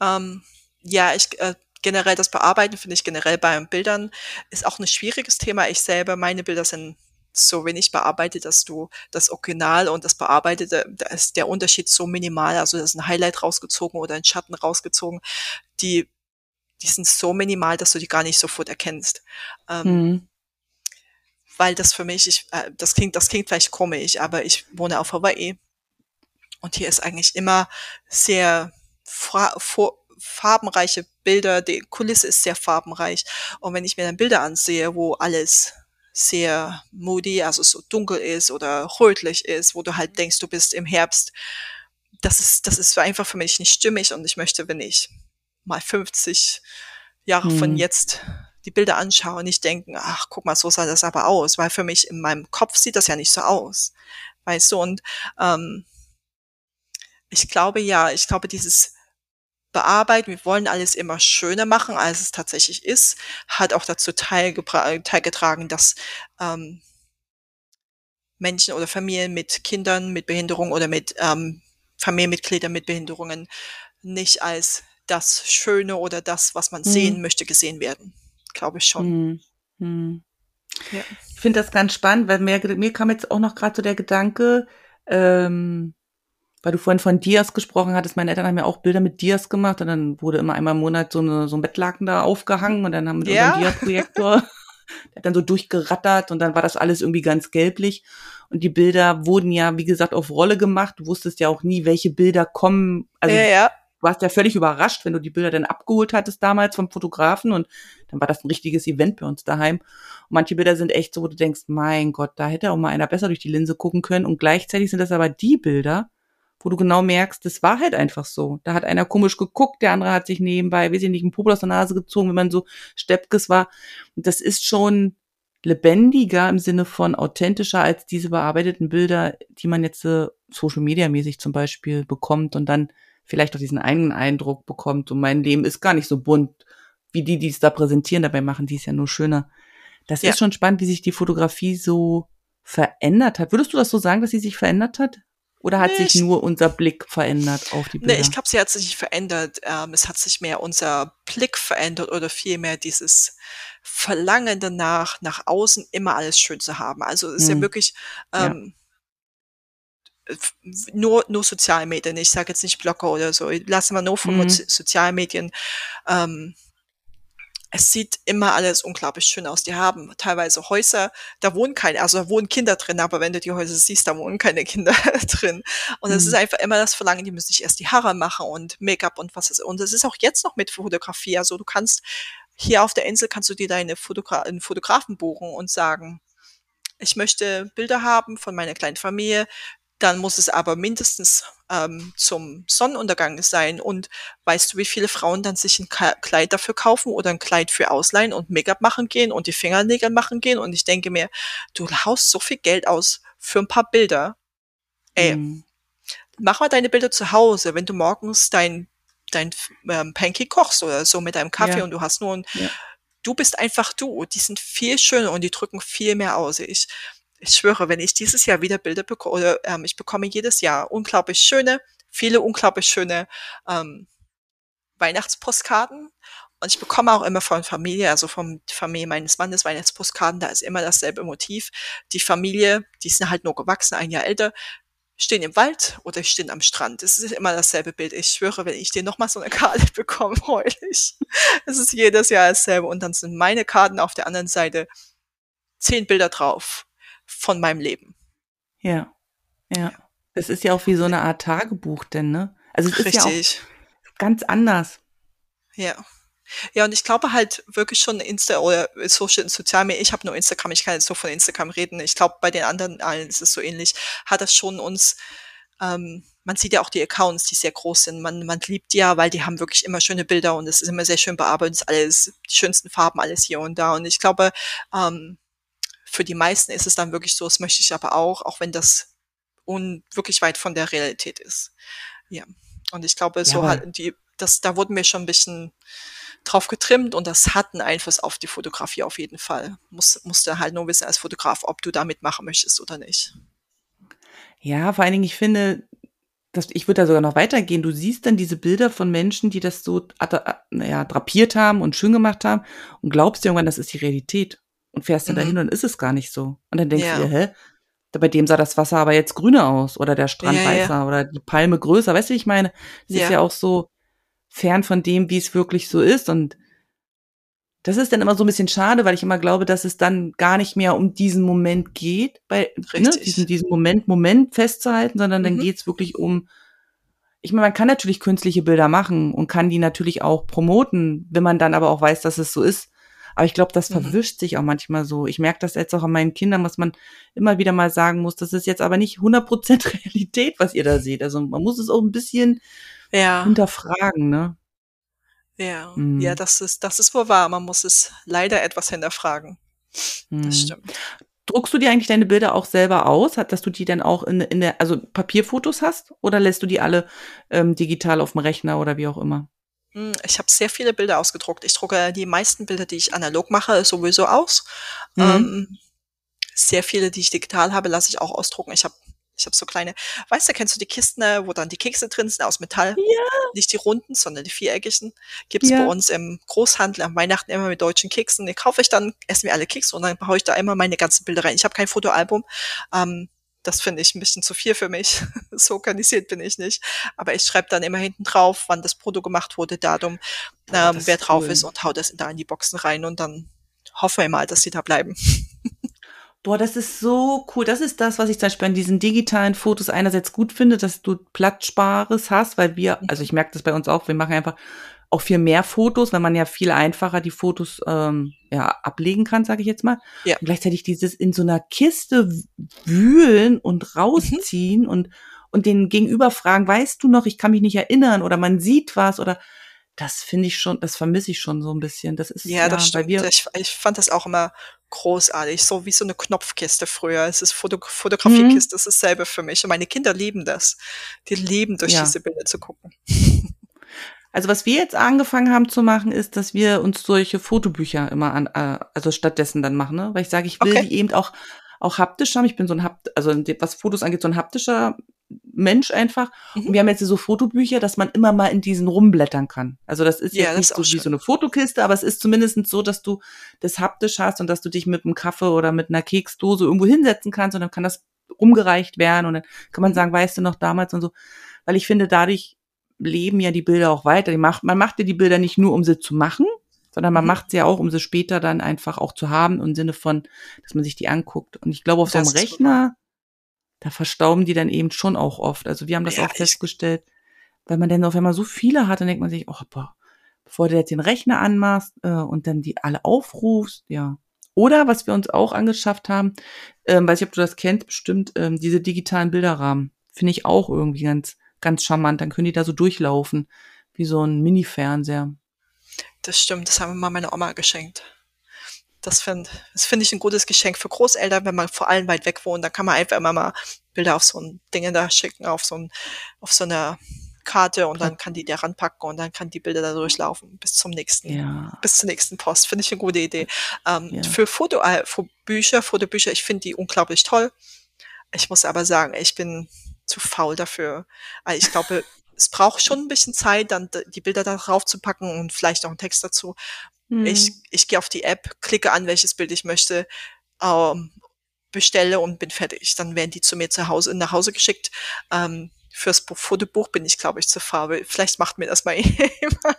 ähm, ja, ich, äh, generell das Bearbeiten finde ich generell bei Bildern ist auch ein schwieriges Thema. Ich selber, meine Bilder sind so wenig bearbeitet, dass du das Original und das Bearbeitete, da ist der Unterschied so minimal. Also da ist ein Highlight rausgezogen oder ein Schatten rausgezogen. Die, die sind so minimal, dass du die gar nicht sofort erkennst. Ähm, Hm. weil das für mich, ich, äh, das klingt, das klingt vielleicht komisch, aber ich wohne auf Hawaii und hier ist eigentlich immer sehr fra- vor- farbenreiche Bilder, die Kulisse ist sehr farbenreich und wenn ich mir dann Bilder ansehe, wo alles sehr moody, also so dunkel ist oder rötlich ist, wo du halt denkst, du bist im Herbst, das ist, das ist einfach für mich nicht stimmig und ich möchte, wenn ich mal 50 Jahre von Hm. jetzt die Bilder anschaue und nicht denken, ach, guck mal, so sah das aber aus, weil für mich in meinem Kopf sieht das ja nicht so aus. Weißt du, und ähm, ich glaube ja, ich glaube, dieses Bearbeiten, wir wollen alles immer schöner machen, als es tatsächlich ist, hat auch dazu teilgetragen, dass ähm, Menschen oder Familien mit Kindern mit Behinderung oder mit ähm, Familienmitgliedern mit Behinderungen nicht als das Schöne oder das, was man Hm. sehen möchte, gesehen werden. Glaube ich schon. Hm. Hm. Ja. Ich finde das ganz spannend, weil mir, mir kam jetzt auch noch gerade so der Gedanke, ähm, weil du vorhin von Dias gesprochen hattest, meine Eltern haben ja auch Bilder mit Dias gemacht und dann wurde immer einmal im Monat so, eine, so ein Bettlaken da aufgehangen und dann haben wir Ja. unserem Dia-Projektor, der hat dann so durchgerattert und dann war das alles irgendwie ganz gelblich und die Bilder wurden ja, wie gesagt, auf Rolle gemacht. Du wusstest ja auch nie, welche Bilder kommen. Also ja, ja. Du warst ja völlig überrascht, wenn du die Bilder dann abgeholt hattest damals vom Fotografen und dann war das ein richtiges Event bei uns daheim. Und manche Bilder sind echt so, wo du denkst, mein Gott, da hätte auch mal einer besser durch die Linse gucken können. Und gleichzeitig sind das aber die Bilder, wo du genau merkst, das war halt einfach so. Da hat einer komisch geguckt, der andere hat sich nebenbei, weiß ich nicht, einen Popel aus der Nase gezogen, wenn man so Steppkes war. Und das ist schon lebendiger im Sinne von authentischer als diese bearbeiteten Bilder, die man jetzt äh, Social Media mäßig zum Beispiel bekommt und dann vielleicht auch diesen einen Eindruck bekommt. Und mein Leben ist gar nicht so bunt, wie die, die es da präsentieren. Dabei machen die es ja nur schöner. Das Ja. ist schon spannend, wie sich die Fotografie so verändert hat. Würdest du das so sagen, dass sie sich verändert hat? Oder hat Nee, sich ich- nur unser Blick verändert auf die Bilder? Nee, ich glaube, sie hat sich nicht verändert. Ähm, es hat sich mehr unser Blick verändert oder vielmehr dieses Verlangen danach, nach außen immer alles schön zu haben. Also es ist ja Hm. wirklich Ja. ähm, f- nur, nur Sozialmedien. Ich sage jetzt nicht Blogger oder so. Lassen wir nur von Mhm. Sozi- Sozialmedien. Ähm, es sieht immer alles unglaublich schön aus. Die haben teilweise Häuser, da wohnen keine, also da wohnen Kinder drin, aber wenn du die Häuser siehst, da wohnen keine Kinder drin. Und es Mhm. ist einfach immer das Verlangen, die müssen sich erst die Haare machen und Make-up und was ist. Und es ist auch jetzt noch mit Fotografie. Also du kannst hier auf der Insel kannst du dir deine Fotogra einen Fotografen buchen und sagen, ich möchte Bilder haben von meiner kleinen Familie. Dann muss es aber mindestens ähm, zum Sonnenuntergang sein. Und weißt du, wie viele Frauen dann sich ein Kleid dafür kaufen oder ein Kleid für ausleihen und Make-up machen gehen und die Fingernägel machen gehen? Und ich denke mir, du haust so viel Geld aus für ein paar Bilder. Ey, Hm. mach mal deine Bilder zu Hause, wenn du morgens dein, dein ähm, Pancake kochst oder so mit deinem Kaffee Ja. und du hast nur ein, Ja. du bist einfach du. Die sind viel schöner und die drücken viel mehr aus. Ich, ich schwöre, wenn ich dieses Jahr wieder Bilder bekomme, oder ähm, ich bekomme jedes Jahr unglaublich schöne, viele unglaublich schöne ähm, Weihnachtspostkarten Und ich bekomme auch immer von Familie, also von Familie meines Mannes, Weihnachtspostkarten, da ist immer dasselbe Motiv. Die Familie, die sind halt nur gewachsen, ein Jahr älter, stehen im Wald oder stehen am Strand. Es ist immer dasselbe Bild. Ich schwöre, wenn ich dir nochmal so eine Karte bekomme, heul ich. Es ist jedes Jahr dasselbe. Und dann sind meine Karten auf der anderen Seite zehn Bilder drauf von meinem Leben. Ja, ja. Es ist ja auch wie so eine Art Tagebuch denn, ne? Also es Richtig. ist ja auch ganz anders. Ja. Ja, und ich glaube halt wirklich schon Insta oder Social Sozial Media, ich habe nur Instagram, ich kann jetzt so von Instagram reden. Ich glaube, bei den anderen allen ist es so ähnlich. Hat das schon uns, ähm, man sieht ja auch die Accounts, die sehr groß sind. Man, man liebt die ja, weil die haben wirklich immer schöne Bilder und es ist immer sehr schön bearbeitet, alles, die schönsten Farben, alles hier und da. Und ich glaube, ähm, für die meisten ist es dann wirklich so, das möchte ich aber auch, auch wenn das un wirklich weit von der Realität ist. Ja. Und ich glaube, so halt die, das, da wurden wir schon ein bisschen drauf getrimmt und das hat einen Einfluss auf die Fotografie auf jeden Fall. Muss, musst du halt nur wissen als Fotograf, ob du da mitmachen möchtest oder nicht. Ja, vor allen Dingen, ich finde, dass ich würde da sogar noch weitergehen. Du siehst dann diese Bilder von Menschen, die das so naja, drapiert haben und schön gemacht haben und glaubst dir irgendwann, das ist die Realität. Und fährst dann Mhm. dahin und ist es gar nicht so. Und dann denkst du Ja. dir, hä? Bei dem sah das Wasser aber jetzt grüner aus oder der Strand Ja, ja. weißer oder die Palme größer. Weißt du, wie ich meine? Es ist Ja. ja auch so fern von dem, wie es wirklich so ist. Und das ist dann immer so ein bisschen schade, weil ich immer glaube, dass es dann gar nicht mehr um diesen Moment geht, bei ne, diesen, diesen Moment, Moment festzuhalten, sondern dann Mhm. geht's wirklich um, ich meine, man kann natürlich künstliche Bilder machen und kann die natürlich auch promoten, wenn man dann aber auch weiß, dass es so ist. Aber ich glaube, das Mhm. verwischt sich auch manchmal so. Ich merke das jetzt auch an meinen Kindern, was man immer wieder mal sagen muss, das ist jetzt aber nicht 100% Realität, was ihr da seht. Also man muss es auch ein bisschen Ja, hinterfragen, ne? ja, ja, Mhm. das ist, das ist wohl wahr. Man muss es leider etwas hinterfragen. Das Mhm. stimmt. Druckst du dir eigentlich deine Bilder auch selber aus? Dass du die dann auch in, in der, also Papierfotos hast? Oder lässt du die alle ähm, digital auf dem Rechner oder wie auch immer? Hm, Ich habe sehr viele Bilder ausgedruckt. Ich drucke die meisten Bilder, die ich analog mache, sowieso aus. Mhm. Ähm, sehr viele, die ich digital habe, lasse ich auch ausdrucken. Ich habe ich hab so kleine, weißt du, kennst du die Kisten, äh, wo dann die Kekse drin sind aus Metall? Ja. Nicht die runden, sondern die viereckigen. Gibt's bei Ja. uns im Großhandel am Weihnachten immer mit deutschen Keksen. Die kaufe ich dann, essen wir alle Kekse und dann haue ich da immer meine ganzen Bilder rein. Ich habe kein Fotoalbum. Ähm, das finde ich ein bisschen zu viel für mich. so organisiert bin ich nicht. Aber ich schreibe dann immer hinten drauf, wann das Foto gemacht wurde, Datum, Boah, ähm, wer drauf cool. ist und hau das da in die Boxen rein und dann hoffen wir mal, dass sie da bleiben. Boah, das ist so cool. Das ist das, was ich zum Beispiel an diesen digitalen Fotos einerseits gut finde, dass du Platzspares hast, weil wir, also ich merke das bei uns auch, wir machen einfach auch viel mehr Fotos, weil man ja viel einfacher die Fotos ähm, ja, ablegen kann, sage ich jetzt mal. Ja. Und gleichzeitig dieses in so einer Kiste wühlen und Mhm. rausziehen und, und den Gegenüber fragen, weißt du noch, ich kann mich nicht erinnern oder man sieht was oder das finde ich schon, das vermisse ich schon so ein bisschen. Das ist Ja, das weil stimmt. wir, Ich, ich fand das auch immer großartig, so wie so eine Knopfkiste früher. Es ist Foto Fotografiekiste, das ist dasselbe für mich. Und meine Kinder lieben das. Die lieben, durch Ja. diese Bilder zu gucken. Also was wir jetzt angefangen haben zu machen, ist, dass wir uns solche Fotobücher immer an, äh, also stattdessen dann machen, ne? Weil ich sage, ich will Okay. die eben auch auch haptisch haben. Ich bin so ein Hapt, also was Fotos angeht, so ein haptischer Mensch einfach. Mhm. Und wir haben jetzt so Fotobücher, dass man immer mal in diesen rumblättern kann. Also das ist Ja, jetzt das nicht ist so auch wie schön. so eine Fotokiste, aber es ist zumindest so, dass du das haptisch hast und dass du dich mit einem Kaffee oder mit einer Keksdose irgendwo hinsetzen kannst und dann kann das rumgereicht werden und dann kann man Mhm. sagen, weißt du noch damals und so. Weil ich finde, dadurch leben ja die Bilder auch weiter. Die macht, man macht ja die Bilder nicht nur, um sie zu machen, sondern man Mhm. macht sie ja auch, um sie später dann einfach auch zu haben, im Sinne von, dass man sich die anguckt. Und ich glaube, auf so einem Rechner, da verstauben die dann eben schon auch oft. Also wir haben das Ja, auch festgestellt, weil man dann auf einmal so viele hat, dann denkt man sich, oh, boah, bevor du jetzt den Rechner anmachst äh, und dann die alle aufrufst, ja. Oder was wir uns auch angeschafft haben, ähm, weiß ich, ob du das kennst, bestimmt ähm, diese digitalen Bilderrahmen. Finde ich auch irgendwie ganz, ganz charmant. Dann können die da so durchlaufen, wie so ein Mini-Fernseher. Das stimmt, das haben wir mal meiner Oma geschenkt. Das finde das find ich ein gutes Geschenk für Großeltern, wenn man vor allem weit weg wohnt. Da kann man einfach immer mal Bilder auf so ein Ding da schicken, auf so, ein, auf so eine Karte und dann kann die da ranpacken und dann kann die Bilder da durchlaufen bis zum nächsten, Ja. bis zur nächsten Post. Finde ich eine gute Idee. Ähm, Ja. Für Foto, äh, für Bücher, Fotobücher, ich finde die unglaublich toll. Ich muss aber sagen, ich bin zu faul dafür. Also ich glaube, es braucht schon ein bisschen Zeit, dann die Bilder darauf zu packen und vielleicht auch einen Text dazu. Mhm. Ich, ich gehe auf die App, klicke an, welches Bild ich möchte, ähm, bestelle und bin fertig. Dann werden die zu mir zu Hause, nach Hause geschickt. Ähm, fürs Fotobuch bin ich, glaube ich, zu Farbe. Vielleicht macht mir das mal jemand.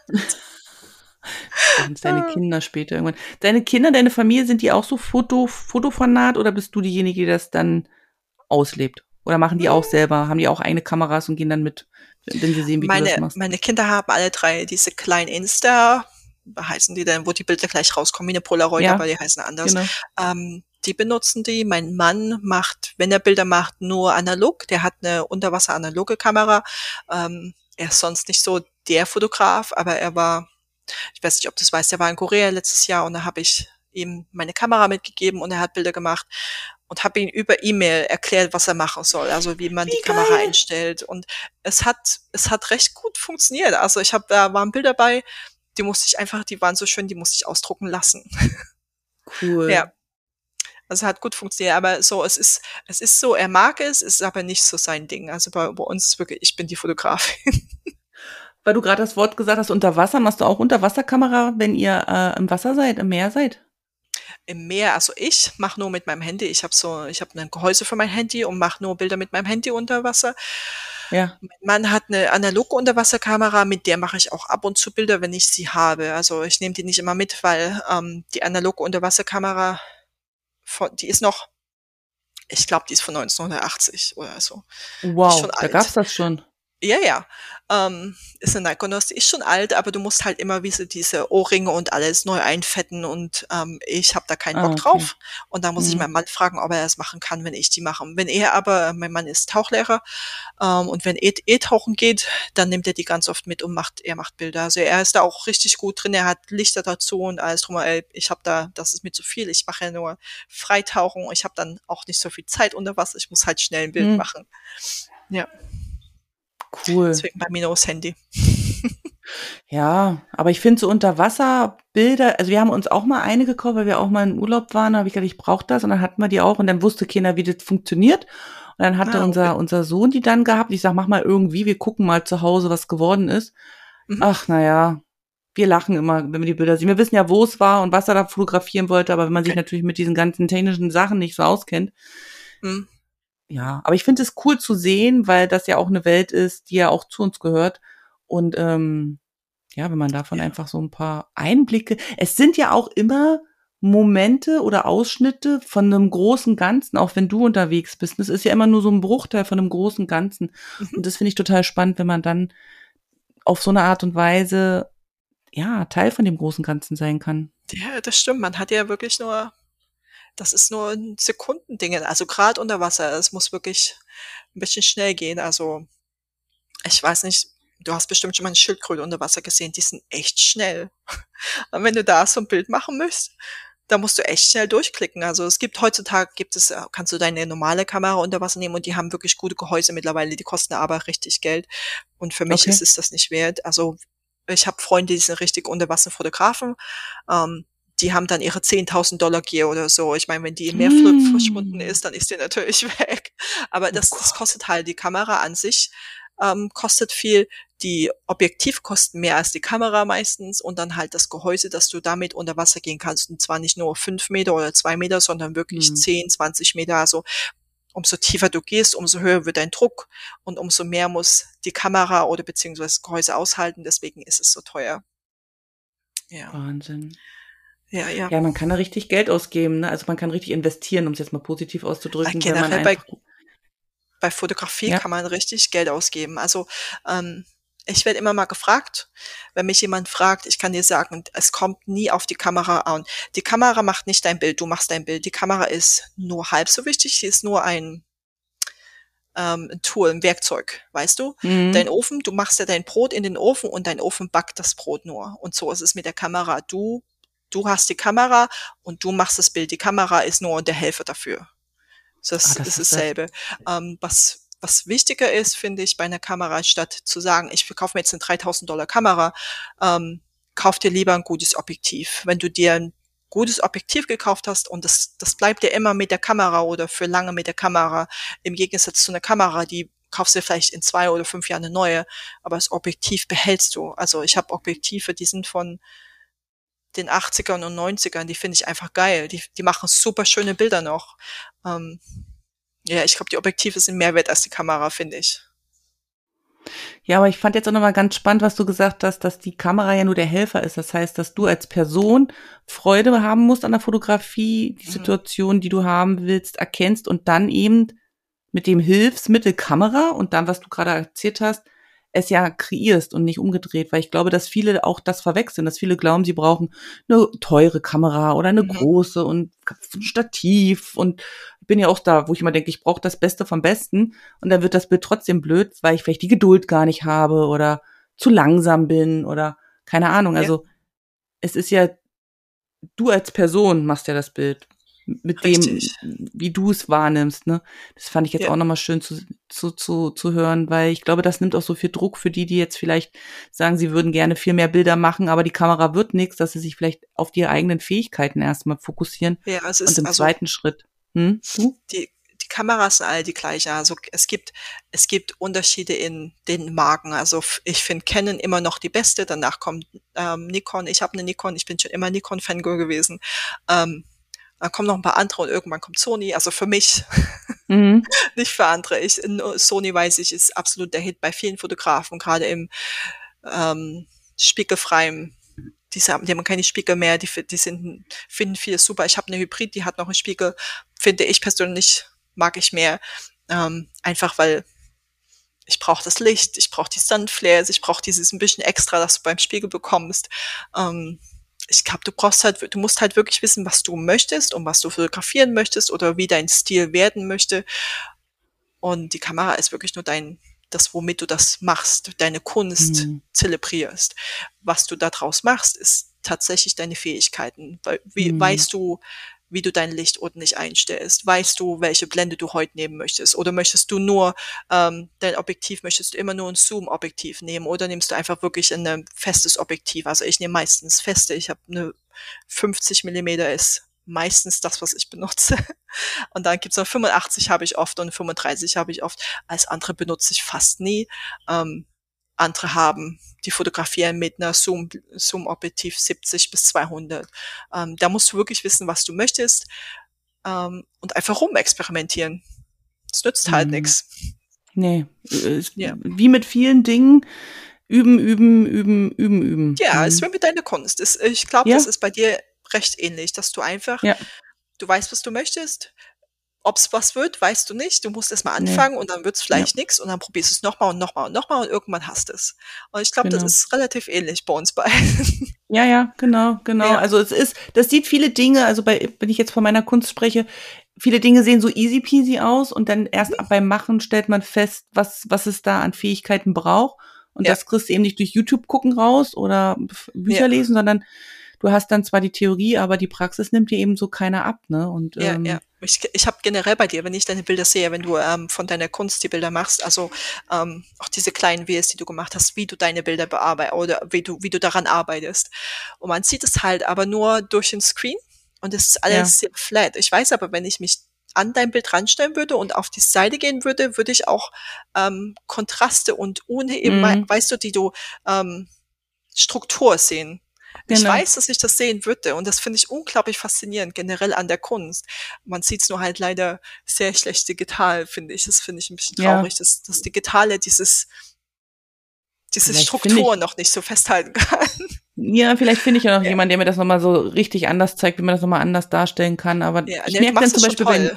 deine ah. Kinder später irgendwann. Deine Kinder, deine Familie, sind die auch so Foto, Fotofanat oder bist du diejenige, die das dann auslebt? Oder machen die auch selber? Haben die auch eigene Kameras und gehen dann mit, wenn sie sehen, wie meine, du das machst? Meine Kinder haben alle drei diese kleinen Insta, heißen die dann, wo die Bilder gleich rauskommen, wie eine Polaroid, ja, aber die heißen anders. Genau. Ähm, die benutzen die. Mein Mann macht, wenn er Bilder macht, nur analog. Der hat eine Unterwasser-analoge Kamera. Ähm, er ist sonst nicht so der Fotograf, aber er war, ich weiß nicht, ob du das weißt, der war in Korea letztes Jahr und da habe ich ihm meine Kamera mitgegeben und er hat Bilder gemacht und habe ihm über E-Mail erklärt, was er machen soll, also wie man wie die geil. Kamera einstellt. Und es hat, es hat recht gut funktioniert. Also ich habe, da waren Bilder bei, die musste ich einfach, die waren so schön, die musste ich ausdrucken lassen. Cool. Ja. Also hat gut funktioniert, aber so, es ist, es ist so, er mag es, ist aber nicht so sein Ding. Also bei, bei uns wirklich, ich bin die Fotografin. Weil du gerade das Wort gesagt hast, unter Wasser, machst du auch Unterwasserkamera, wenn ihr äh, im Wasser seid, im Meer seid? Im Meer, also ich mache nur mit meinem Handy. Ich habe so, ich habe ein Gehäuse für mein Handy und mache nur Bilder mit meinem Handy unter Wasser. Ja. Mann hat eine analoge Unterwasserkamera, mit der mache ich auch ab und zu Bilder, wenn ich sie habe. Also ich nehme die nicht immer mit, weil ähm, die analoge Unterwasserkamera von, die ist noch, ich glaube, die ist von 1980 oder so. Wow, da gab's das schon. Ja, ja. Ähm, ist eine Nikonos, die ist schon alt, aber du musst halt immer wie so diese Ohrringe und alles neu einfetten und ähm, ich habe da keinen Bock ah, okay. drauf. Und da muss mhm. ich meinen Mann fragen, ob er das machen kann, wenn ich die mache. Wenn er aber, mein Mann ist Tauchlehrer ähm, und wenn er eh tauchen geht, dann nimmt er die ganz oft mit und macht, er macht Bilder. Also er ist da auch richtig gut drin, er hat Lichter dazu und alles drum. Ey, ich habe da, das ist mir zu viel. Ich mache ja nur Freitauchen. Ich habe dann auch nicht so viel Zeit unter Wasser. Ich muss halt schnell ein Bild mhm. machen. Ja. Cool. Deswegen bei mir das Handy. Ja, aber ich finde so Unterwasserbilder, also wir haben uns auch mal eine gekauft, weil wir auch mal im Urlaub waren, da habe ich gedacht, ich brauche das und dann hatten wir die auch und dann wusste keiner, wie das funktioniert. Und dann hatte ah, okay. unser, unser Sohn die dann gehabt. Ich sag, mach mal irgendwie, wir gucken mal zu Hause, was geworden ist. Mhm. Ach, naja, wir lachen immer, wenn wir die Bilder sehen. Wir wissen ja, wo es war und was er da fotografieren wollte, aber wenn man sich natürlich mit diesen ganzen technischen Sachen nicht so auskennt, mhm ja, aber ich finde es cool zu sehen, weil das ja auch eine Welt ist, die ja auch zu uns gehört. Und ähm, ja, wenn man davon ja. einfach so ein paar Einblicke. Es sind ja auch immer Momente oder Ausschnitte von einem großen Ganzen, auch wenn du unterwegs bist. Das ist ja immer nur so ein Bruchteil von einem großen Ganzen. Mhm. Und das finde ich total spannend, wenn man dann auf so eine Art und Weise ja Teil von dem großen Ganzen sein kann. Ja, das stimmt. Man hat ja wirklich nur das ist nur ein Sekundending. Also gerade unter Wasser, es muss wirklich ein bisschen schnell gehen. Also ich weiß nicht, du hast bestimmt schon mal eine Schildkröte unter Wasser gesehen, die sind echt schnell. Und wenn du da so ein Bild machen möchtest, da musst du echt schnell durchklicken. Also es gibt heutzutage gibt es, äh, kannst du deine normale Kamera unter Wasser nehmen und die haben wirklich gute Gehäuse mittlerweile, die kosten aber richtig Geld. Und für mich okay. ist es das nicht wert. Also ich habe Freunde, die sind richtig Unterwasserfotografen. Ähm, die haben dann ihre 10.000 Dollar Gear oder so. Ich meine, wenn die im Meer mm. verschwunden ist, dann ist die natürlich weg. Aber das, oh das kostet halt die Kamera an sich ähm, kostet viel. Die Objektiv kosten mehr als die Kamera meistens und dann halt das Gehäuse, dass du damit unter Wasser gehen kannst. Und zwar nicht nur fünf Meter oder zwei Meter, sondern wirklich mm. 10, 20 Meter. Also umso tiefer du gehst, umso höher wird dein Druck und umso mehr muss die Kamera oder beziehungsweise das Gehäuse aushalten. Deswegen ist es so teuer. Ja. Wahnsinn. Ja, ja. Ja, man kann da richtig Geld ausgeben, ne? Also man kann richtig investieren, um es jetzt mal positiv auszudrücken. Ja, generell bei, bei Fotografie ja. kann man richtig Geld ausgeben. Also ähm, ich werde immer mal gefragt, wenn mich jemand fragt, ich kann dir sagen, es kommt nie auf die Kamera an. Die Kamera macht nicht dein Bild, du machst dein Bild. Die Kamera ist nur halb so wichtig, sie ist nur ein, ähm, ein Tool, ein Werkzeug, weißt du? Mhm. Dein Ofen, du machst ja dein Brot in den Ofen und dein Ofen backt das Brot nur. Und so ist es mit der Kamera. Du du hast die Kamera und du machst das Bild. Die Kamera ist nur der Helfer dafür. Das, ah, das ist dasselbe. Ähm, was, was wichtiger ist, finde ich, bei einer Kamera, statt zu sagen, ich verkaufe mir jetzt eine 3000 Dollar Kamera, ähm, kauf dir lieber ein gutes Objektiv. Wenn du dir ein gutes Objektiv gekauft hast und das, das bleibt dir immer mit der Kamera oder für lange mit der Kamera, im Gegensatz zu einer Kamera, die kaufst dir vielleicht in zwei oder fünf Jahren eine neue, aber das Objektiv behältst du. Also ich habe Objektive, die sind von den 80ern und 90ern, die finde ich einfach geil. Die, die machen super schöne Bilder noch. Ähm, ja, ich glaube, die Objektive sind mehr wert als die Kamera, finde ich. Ja, aber ich fand jetzt auch nochmal ganz spannend, was du gesagt hast, dass die Kamera ja nur der Helfer ist. Das heißt, dass du als Person Freude haben musst an der Fotografie, die mhm. Situation, die du haben willst, erkennst und dann eben mit dem Hilfsmittel Kamera und dann, was du gerade erzählt hast, es ja kreierst und nicht umgedreht, weil ich glaube, dass viele auch das verwechseln, dass viele glauben, sie brauchen eine teure Kamera oder eine mhm. große und ein Stativ und bin ja auch da, wo ich immer denke, ich brauche das Beste vom Besten und dann wird das Bild trotzdem blöd, weil ich vielleicht die Geduld gar nicht habe oder zu langsam bin oder keine Ahnung. Also ja. es ist ja, du als Person machst ja das Bild mit Richtig. dem, wie du es wahrnimmst. Ne? Das fand ich jetzt ja. auch nochmal schön zu, zu, zu, zu hören, weil ich glaube, das nimmt auch so viel Druck für die, die jetzt vielleicht sagen, sie würden gerne viel mehr Bilder machen, aber die Kamera wird nichts, dass sie sich vielleicht auf die eigenen Fähigkeiten erstmal fokussieren. Ja, es ist, und im also, zweiten Schritt. Hm? Du? Die, die Kameras sind alle die gleichen. Also es gibt, es gibt Unterschiede in den Marken. Also ich finde Canon immer noch die beste. Danach kommt ähm, Nikon. Ich habe eine Nikon. Ich bin schon immer Nikon-Fangirl gewesen. Ähm, dann kommen noch ein paar andere und irgendwann kommt Sony. Also für mich, mhm. nicht für andere. Ich, Sony weiß ich, ist absolut der Hit bei vielen Fotografen, gerade im ähm, spiegelfreien die haben, die haben keine Spiegel mehr, die, die sind, finden viele super. Ich habe eine Hybrid, die hat noch einen Spiegel, finde ich persönlich, mag ich mehr. Ähm, einfach weil ich brauche das Licht, ich brauche die Sunflares, ich brauche dieses ein bisschen extra, das du beim Spiegel bekommst. Ähm, ich glaube, du brauchst halt, du musst halt wirklich wissen, was du möchtest und was du fotografieren möchtest oder wie dein Stil werden möchte. Und die Kamera ist wirklich nur dein, das, womit du das machst, deine Kunst mhm. zelebrierst. Was du daraus machst, ist tatsächlich deine Fähigkeiten. Wie, mhm. Weißt du, wie du dein Licht ordentlich einstellst? Weißt du, welche Blende du heute nehmen möchtest? Oder möchtest du nur ähm, dein Objektiv, möchtest du immer nur ein Zoom-Objektiv nehmen oder nimmst du einfach wirklich ein festes Objektiv? Also ich nehme meistens feste. Ich habe eine 50 Millimeter ist meistens das, was ich benutze. Und dann gibt's noch 85 habe ich oft und 35 habe ich oft. Als andere benutze ich fast nie. Ähm, andere haben, die fotografieren mit einer Zoom, Zoom-Objektiv 70 bis 200. Ähm, da musst du wirklich wissen, was du möchtest ähm, und einfach rumexperimentieren. Es nützt halt mhm. nichts. Nee, ja. wie mit vielen Dingen, üben, üben, üben, üben, üben. Ja, mhm. es wird mit deiner Kunst. Ich glaube, ja. das ist bei dir recht ähnlich, dass du einfach, ja. du weißt, was du möchtest, ob es was wird, weißt du nicht. Du musst erst mal anfangen nee. und dann wird es vielleicht ja. nichts und dann probierst du es nochmal und nochmal und nochmal und irgendwann hast es. Und ich glaube, genau. das ist relativ ähnlich bei uns beiden. Ja, ja, genau, genau. Ja. Also es ist, das sieht viele Dinge, also bei, wenn ich jetzt von meiner Kunst spreche, viele Dinge sehen so easy peasy aus und dann erst mhm. beim Machen stellt man fest, was, was es da an Fähigkeiten braucht. Und ja. das kriegst du eben nicht durch YouTube gucken raus oder Bücher lesen, sondern du hast dann zwar die Theorie, aber die Praxis nimmt dir eben so keiner ab, ne? Und ja, ähm, ja. Ich, ich habe generell bei dir, wenn ich deine Bilder sehe, wenn du ähm, von deiner Kunst die Bilder machst, also ähm, auch diese kleinen Ws, die du gemacht hast, wie du deine Bilder bearbeitest oder wie du wie du daran arbeitest. Und man sieht es halt aber nur durch den Screen und es ist alles ja. sehr flat. Ich weiß aber, wenn ich mich an dein Bild ranstellen würde und auf die Seite gehen würde, würde ich auch ähm, Kontraste und ohne eben, mhm. weißt du, die du ähm, Struktur sehen. Genau. Ich weiß, dass ich das sehen würde und das finde ich unglaublich faszinierend, generell an der Kunst. Man sieht es nur halt leider sehr schlecht digital, finde ich. Das finde ich ein bisschen traurig, ja. dass das Digitale dieses, diese vielleicht Struktur noch nicht so festhalten kann. Ja, vielleicht finde ich ja noch ja. jemanden, der mir das nochmal so richtig anders zeigt, wie man das nochmal anders darstellen kann. Aber ja, ich merke dann zum Beispiel, wenn,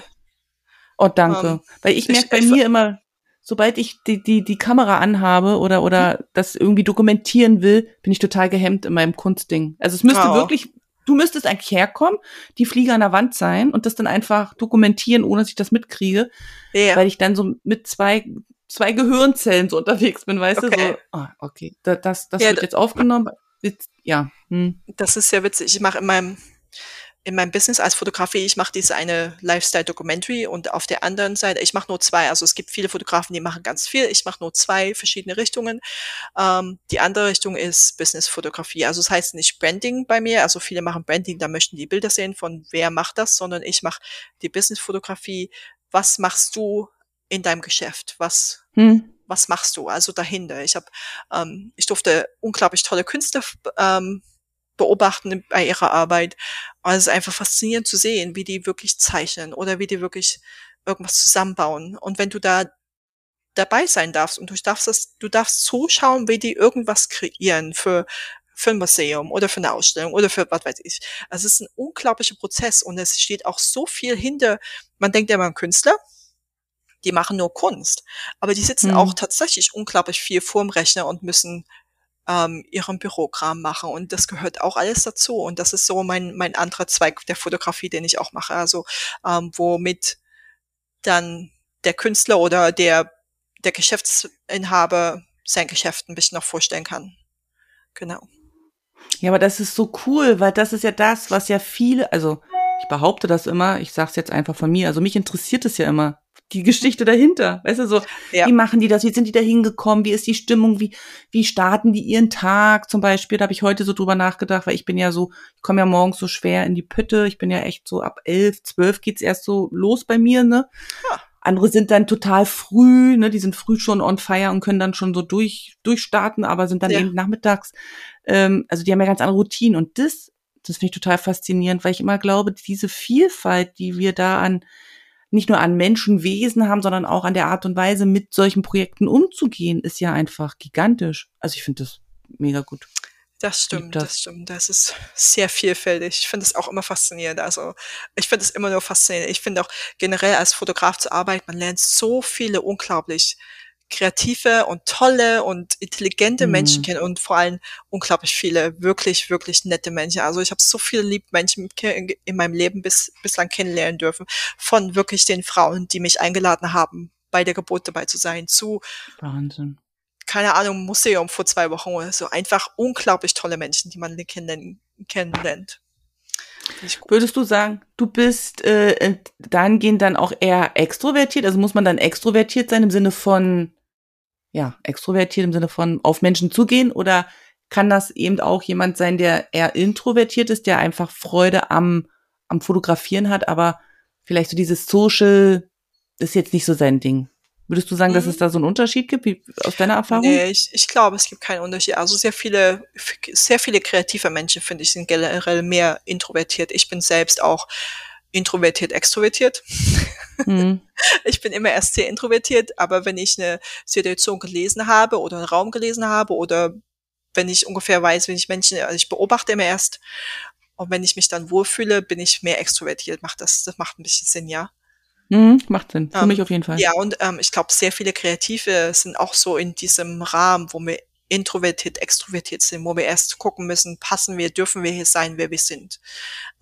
oh danke, um, ähm, weil ich merke bei mir immer, sobald ich die, die, die Kamera anhabe oder, oder mhm. das irgendwie dokumentieren will, bin ich total gehemmt in meinem Kunstding. Also es müsste oh. wirklich, du müsstest eigentlich herkommen, die Flieger an der Wand sein und das dann einfach dokumentieren, ohne dass ich das mitkriege. Yeah. Weil ich dann so mit zwei, zwei Gehirnzellen so unterwegs bin, weißt okay. du? So, ah, okay, das, das, das ja, wird jetzt aufgenommen. Ja. Hm. Das ist sehr witzig. Ich mache in meinem in meinem Business als Fotografie, ich mache diese eine Lifestyle-Documentary und auf der anderen Seite, ich mache nur zwei. Also es gibt viele Fotografen, die machen ganz viel. Ich mache nur zwei verschiedene Richtungen. Ähm, die andere Richtung ist Business-Fotografie. Also es das heißt nicht Branding bei mir. Also viele machen Branding, da möchten die Bilder sehen von wer macht das, sondern ich mache die Business-Fotografie. Was machst du in deinem Geschäft? Was, hm. was machst du also dahinter? Ich habe, ähm, ich durfte unglaublich tolle Künstler ähm, beobachten bei ihrer Arbeit. Und es ist einfach faszinierend zu sehen, wie die wirklich zeichnen oder wie die wirklich irgendwas zusammenbauen. Und wenn du da dabei sein darfst und du darfst das, du darfst zuschauen, wie die irgendwas kreieren für für ein Museum oder für eine Ausstellung oder für was weiß ich. Also es ist ein unglaublicher Prozess und es steht auch so viel hinter. Man denkt ja immer an Künstler, die machen nur Kunst, aber die sitzen mhm. auch tatsächlich unglaublich viel vorm Rechner und müssen ähm, ihren Bürokram machen und das gehört auch alles dazu und das ist so mein mein anderer Zweig der Fotografie, den ich auch mache, also ähm, womit dann der Künstler oder der der Geschäftsinhaber sein Geschäft ein bisschen noch vorstellen kann. Genau. Ja, aber das ist so cool, weil das ist ja das, was ja viele, also ich behaupte das immer, ich sag's jetzt einfach von mir, also mich interessiert es ja immer, die Geschichte dahinter. Weißt du, so, ja. wie machen die das, wie sind die da hingekommen, wie ist die Stimmung, wie, wie starten die ihren Tag zum Beispiel, da habe ich heute so drüber nachgedacht, weil ich bin ja so, ich komme ja morgens so schwer in die Pütte, ich bin ja echt so ab elf, zwölf geht's erst so los bei mir, ne? Ja. Andere sind dann total früh, ne, die sind früh schon on fire und können dann schon so durch, durchstarten, aber sind dann ja. eben nachmittags, ähm, also die haben ja ganz andere Routinen. Und das, das finde ich total faszinierend, weil ich immer glaube, diese Vielfalt, die wir da an, nicht nur an Menschenwesen haben, sondern auch an der Art und Weise, mit solchen Projekten umzugehen, ist ja einfach gigantisch. Also ich finde das mega gut. Das stimmt, das. das. stimmt. Das ist sehr vielfältig. Ich finde es auch immer faszinierend. Also ich finde es immer nur faszinierend. Ich finde auch generell als Fotograf zu arbeiten, man lernt so viele unglaublich kreative und tolle und intelligente mhm. Menschen kennen und vor allem unglaublich viele wirklich, wirklich nette Menschen. Also ich habe so viele liebe Menschen in meinem Leben bis, bislang kennenlernen dürfen. Von wirklich den Frauen, die mich eingeladen haben, bei der Geburt dabei zu sein, zu Wahnsinn keine Ahnung, Museum vor zwei Wochen oder so. Einfach unglaublich tolle Menschen, die man kennenlernt. Würdest du sagen, du bist äh, äh, dahingehend dann auch eher extrovertiert? Also muss man dann extrovertiert sein im Sinne von, ja, extrovertiert im Sinne von auf Menschen zugehen? Oder kann das eben auch jemand sein, der eher introvertiert ist, der einfach Freude am, am Fotografieren hat, aber vielleicht so dieses Social ist jetzt nicht so sein Ding? Würdest du sagen, mhm. dass es da so einen Unterschied gibt, aus deiner Erfahrung? Nee, ich, ich glaube, es gibt keinen Unterschied. Also sehr viele, sehr viele kreative Menschen, finde ich, sind generell mehr introvertiert. Ich bin selbst auch introvertiert, extrovertiert. Mhm. Ich bin immer erst sehr introvertiert, aber wenn ich eine Situation gelesen habe oder einen Raum gelesen habe oder wenn ich ungefähr weiß, wenn ich Menschen, also ich beobachte immer erst und wenn ich mich dann wohlfühle, bin ich mehr extrovertiert. Macht das, das macht ein bisschen Sinn, ja. Mhm, macht Sinn. Für ähm, mich auf jeden Fall. Ja, und ähm, ich glaube, sehr viele Kreative sind auch so in diesem Rahmen, wo wir introvertiert, extrovertiert sind, wo wir erst gucken müssen, passen wir, dürfen wir hier sein, wer wir sind.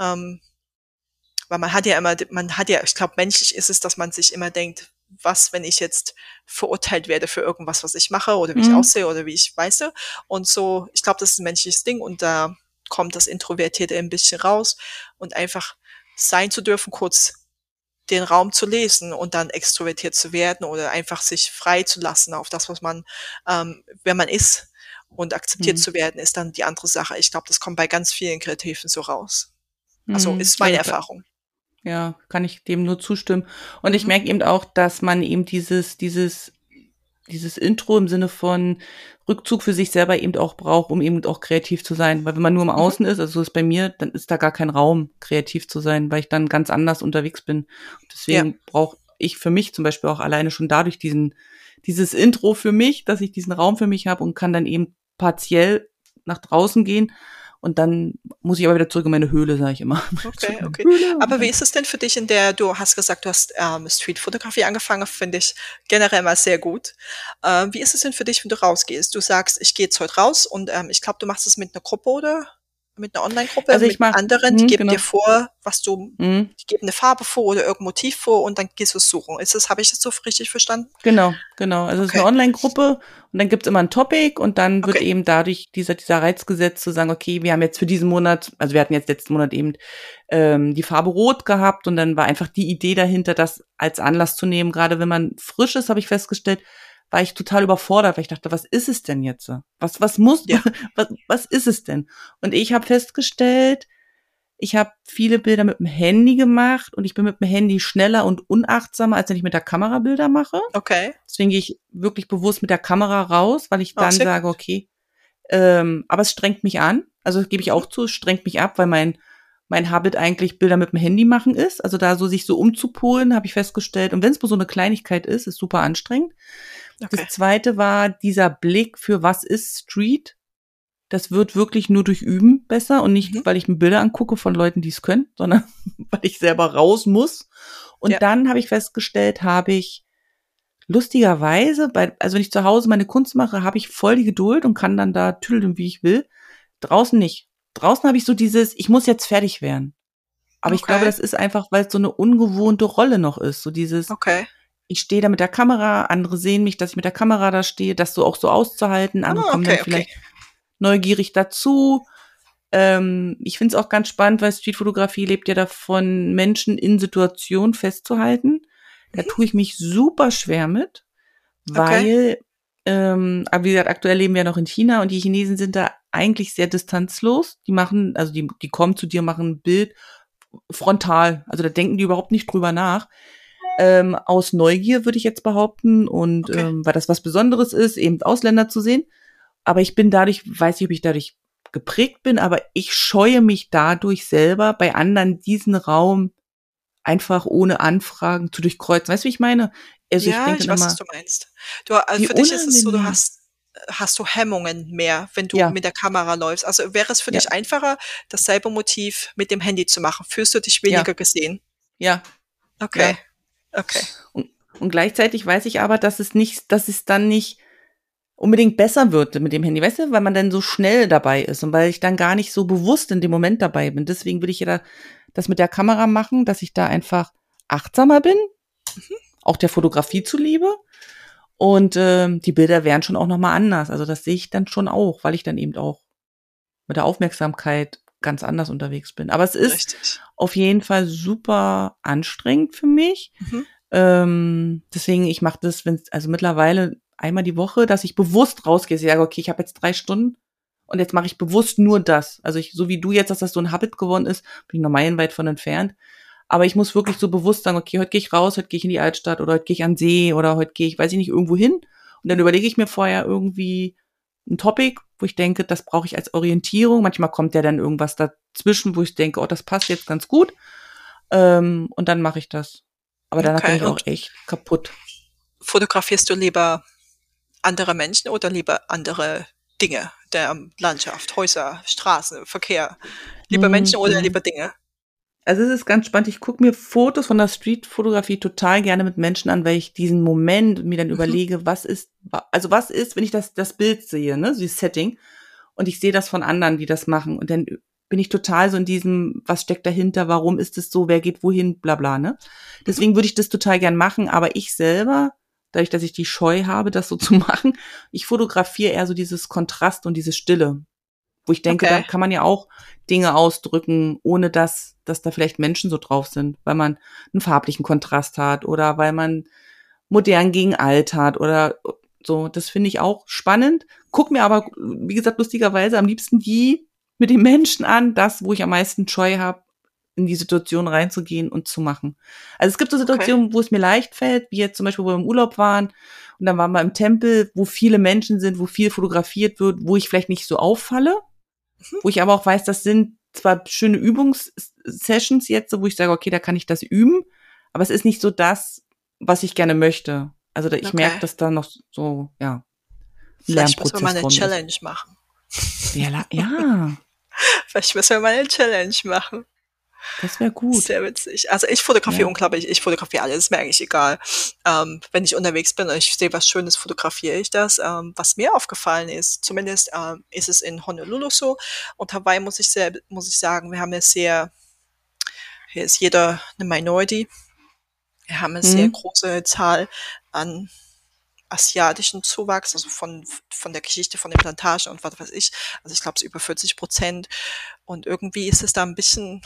Ähm, weil man hat ja immer, man hat ja, ich glaube, menschlich ist es, dass man sich immer denkt, was, wenn ich jetzt verurteilt werde für irgendwas, was ich mache oder wie mhm. ich aussehe oder wie ich weiße. Und so, ich glaube, das ist ein menschliches Ding und da kommt das Introvertierte ein bisschen raus und einfach sein zu dürfen, kurz den Raum zu lesen und dann extrovertiert zu werden oder einfach sich frei zu lassen auf das, was man, ähm, wer man ist und akzeptiert mhm. zu werden, ist dann die andere Sache. Ich glaube, das kommt bei ganz vielen Kreativen so raus. Also mhm. ist meine Erfahrung. Ja, kann ich dem nur zustimmen. Und ich mhm. merke eben auch, dass man eben dieses, dieses dieses Intro im Sinne von Rückzug für sich selber eben auch braucht, um eben auch kreativ zu sein. Weil wenn man nur im mhm. Außen ist, also ist bei mir, dann ist da gar kein Raum, kreativ zu sein, weil ich dann ganz anders unterwegs bin. Deswegen ja. brauche ich für mich zum Beispiel auch alleine schon dadurch diesen, dieses Intro für mich, dass ich diesen Raum für mich habe und kann dann eben partiell nach draußen gehen und dann muss ich aber wieder zurück in meine Höhle, sage ich immer. Okay, okay. Aber wie ist es denn für dich, in der du hast gesagt, du hast ähm, Streetfotografie angefangen, finde ich generell mal sehr gut. Ähm, wie ist es denn für dich, wenn du rausgehst? Du sagst, ich gehe jetzt heute raus und ähm, ich glaube, du machst es mit einer Gruppe oder? Mit einer Online-Gruppe, also mit mach, anderen, die mh, geben genau. dir vor, was du, mh. die geben eine Farbe vor oder irgendein Motiv vor und dann gehst du suchen. Ist das, habe ich das so richtig verstanden? Genau, genau. Also okay. es ist eine Online-Gruppe und dann gibt's immer ein Topic und dann wird okay. eben dadurch dieser, dieser Reiz gesetzt zu sagen, okay, wir haben jetzt für diesen Monat, also wir hatten jetzt letzten Monat eben ähm, die Farbe Rot gehabt und dann war einfach die Idee dahinter, das als Anlass zu nehmen. Gerade wenn man frisch ist, habe ich festgestellt, war ich total überfordert, weil ich dachte, was ist es denn jetzt? Was, was muss, ja. was, was ist es denn? Und ich habe festgestellt, ich habe viele Bilder mit dem Handy gemacht und ich bin mit dem Handy schneller und unachtsamer, als wenn ich mit der Kamera Bilder mache. Okay. Deswegen gehe ich wirklich bewusst mit der Kamera raus, weil ich Oh, dann sehr sage, okay, ähm, aber es strengt mich an. Also das gebe ich auch zu, es strengt mich ab, weil mein mein Habit eigentlich Bilder mit dem Handy machen ist. Also da so sich so umzupolen, habe ich festgestellt. Und wenn es bloß so eine Kleinigkeit ist, ist super anstrengend. Okay. Das zweite war dieser Blick für was ist Street. Das wird wirklich nur durch Üben besser und nicht, Mhm. weil ich mir Bilder angucke von Leuten, die es können, sondern weil ich selber raus muss. Und Ja. dann habe ich festgestellt, habe ich lustigerweise, bei, also wenn ich zu Hause meine Kunst mache, habe ich voll die Geduld und kann dann da tüdeln, wie ich will. Draußen nicht. Draußen habe ich so dieses, ich muss jetzt fertig werden. Aber ich Okay. glaube, das ist einfach, weil es so eine ungewohnte Rolle noch ist. So dieses, Okay. Ich stehe da mit der Kamera, andere sehen mich, dass ich mit der Kamera da stehe, das so auch so auszuhalten. Andere Ah, kommen okay, dann vielleicht neugierig dazu. Ähm, ich finde es auch ganz spannend, weil Streetfotografie lebt ja davon, Menschen in Situationen festzuhalten. Da Mhm. tue ich mich super schwer mit, weil, ähm, aber wie gesagt, aktuell leben wir ja noch in China und die Chinesen sind da eigentlich sehr distanzlos. Die machen, also die, die kommen zu dir, machen ein Bild frontal. Also da denken die überhaupt nicht drüber nach. Ähm, aus Neugier würde ich jetzt behaupten und Okay. ähm, weil das was Besonderes ist, eben Ausländer zu sehen. Aber ich bin dadurch, weiß nicht, ob ich dadurch geprägt bin, aber ich scheue mich dadurch selber bei anderen diesen Raum einfach ohne Anfragen zu durchkreuzen. Weißt du, wie ich meine? Also ja, ich denke ich weiß, immer, was du meinst. Du, also für dich ist es so, du hast, hast du Hemmungen mehr, wenn du Ja. mit der Kamera läufst. Also wäre es für Ja. dich einfacher, dasselbe Motiv mit dem Handy zu machen? Fühlst du dich weniger gesehen? ja. Okay. Okay. Und, und gleichzeitig weiß ich aber, dass es nicht, dass es dann nicht unbedingt besser wird mit dem Handy, weißt du, weil man dann so schnell dabei ist und weil ich dann gar nicht so bewusst in dem Moment dabei bin. Deswegen will ich ja da, das mit der Kamera machen, dass ich da einfach achtsamer bin, auch der Fotografie zuliebe. Und ähm, die Bilder wären schon auch nochmal anders. Also das sehe ich dann schon auch, weil ich dann eben auch mit der Aufmerksamkeit ganz anders unterwegs bin. Aber es ist Richtig. auf jeden Fall super anstrengend für mich. Mhm. Ähm, deswegen, ich mache das, wenn also mittlerweile einmal die Woche, dass ich bewusst rausgehe. Ich sage, okay, ich habe jetzt drei Stunden und jetzt mache ich bewusst nur das. Also ich, so wie du jetzt, dass das so ein Habit geworden ist, bin ich noch meilenweit von entfernt. Aber ich muss wirklich so bewusst sagen, okay, heute gehe ich raus, heute gehe ich in die Altstadt oder heute gehe ich an den See oder heute gehe ich, weiß ich nicht, irgendwo hin. Und dann überlege ich mir vorher irgendwie ein Topic, wo ich denke, das brauche ich als Orientierung. Manchmal kommt ja dann irgendwas dazwischen, wo ich denke, oh, das passt jetzt ganz gut. Ähm, und dann mache ich das. Aber danach Okay, bin ich auch echt kaputt. Fotografierst du lieber andere Menschen oder lieber andere Dinge der Landschaft, Häuser, Straßen, Verkehr? Lieber Mhm, Menschen oder mhm. lieber Dinge? Also es ist ganz spannend. Ich gucke mir Fotos von der Streetfotografie total gerne mit Menschen an, weil ich diesen Moment mir dann Mhm. überlege, was ist, also was ist, wenn ich das, das Bild sehe, ne, so dieses Setting, und ich sehe das von anderen, die das machen, und dann bin ich total so in diesem, was steckt dahinter, warum ist es so, wer geht wohin, bla bla, ne? Deswegen würde ich das total gern machen, aber ich selber, dadurch, dass ich die Scheu habe, das so zu machen, ich fotografiere eher so dieses Kontrast und diese Stille. Wo ich denke, Okay. da kann man ja auch Dinge ausdrücken, ohne dass, dass da vielleicht Menschen so drauf sind, weil man einen farblichen Kontrast hat oder weil man modern gegen alt hat oder so. Das finde ich auch spannend. Guck mir aber, wie gesagt, lustigerweise am liebsten die mit den Menschen an, das, wo ich am meisten Scheu habe, in die Situation reinzugehen und zu machen. Also es gibt so Situationen, wo es mir leicht fällt, wie jetzt zum Beispiel, wo wir im Urlaub waren und dann waren wir im Tempel, wo viele Menschen sind, wo viel fotografiert wird, wo ich vielleicht nicht so auffalle, wo ich aber auch weiß, das sind zwar schöne Übungssessions jetzt, wo ich sage, okay, da kann ich das üben, aber es ist nicht so das, was ich gerne möchte. Also da, ich Okay. merke, dass da noch so, ja, Vielleicht müssen wir mal eine drum ist. Challenge machen. Ja, ja, Vielleicht müssen wir mal eine Challenge machen. Das wäre gut. Sehr witzig. Also ich fotografiere Ja. unglaublich, ich fotografiere alles, ist mir eigentlich egal. Ähm, wenn ich unterwegs bin und ich sehe was Schönes, fotografiere ich das. Ähm, was mir aufgefallen ist, zumindest ähm, ist es in Honolulu so und Hawaii muss ich sehr, muss ich sagen, wir haben eine sehr, hier ist jeder eine Minority. Wir haben eine Mhm. sehr große Zahl an asiatischen Zuwachs, also von, von der Geschichte von den Plantagen und was weiß ich. Also ich glaube, es ist über 40 Prozent. Und irgendwie ist es da ein bisschen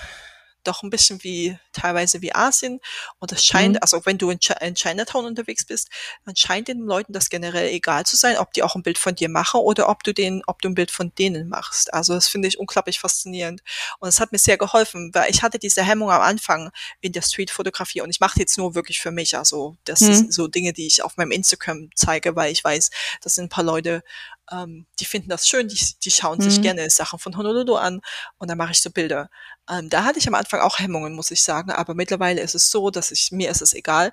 doch ein bisschen wie teilweise wie Asien. Und es scheint, Mhm. also wenn du in, Chi- in Chinatown unterwegs bist, dann scheint den Leuten das generell egal zu sein, ob die auch ein Bild von dir machen oder ob du den, ob du ein Bild von denen machst. Also das finde ich unglaublich faszinierend. Und es hat mir sehr geholfen, weil ich hatte diese Hemmung am Anfang in der Streetfotografie und ich mache jetzt nur wirklich für mich. Also das Mhm. sind so Dinge, die ich auf meinem Instagram zeige, weil ich weiß, das sind ein paar Leute, ähm, die finden das schön, die, die schauen sich Mhm. gerne Sachen von Honolulu an und dann mache ich so Bilder. Ähm, da hatte ich am Anfang auch Hemmungen, muss ich sagen, aber mittlerweile ist es so, dass ich, mir ist es egal.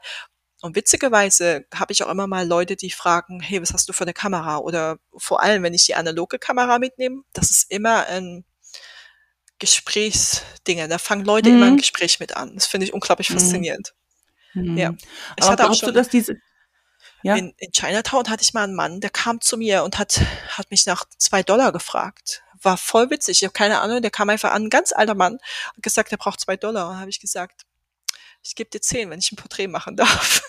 Und witzigerweise habe ich auch immer mal Leute, die fragen, hey, was hast du für eine Kamera? Oder vor allem, wenn ich die analoge Kamera mitnehme, das ist immer ein Gesprächsdinge. Da fangen Leute immer ein Mhm. Gespräch mit an. Das finde ich unglaublich Mhm. faszinierend. Mhm. Ja. Ich Aber hatte auch glaubst du, dass diese, ja, in, in Chinatown hatte ich mal einen Mann, der kam zu mir und hat, hat mich nach zwei Dollar gefragt. War voll witzig. Ich habe keine Ahnung, der kam einfach an, ein ganz alter Mann, hat gesagt, er braucht zwei Dollar. Und habe ich gesagt, ich gebe dir zehn, wenn ich ein Porträt machen darf.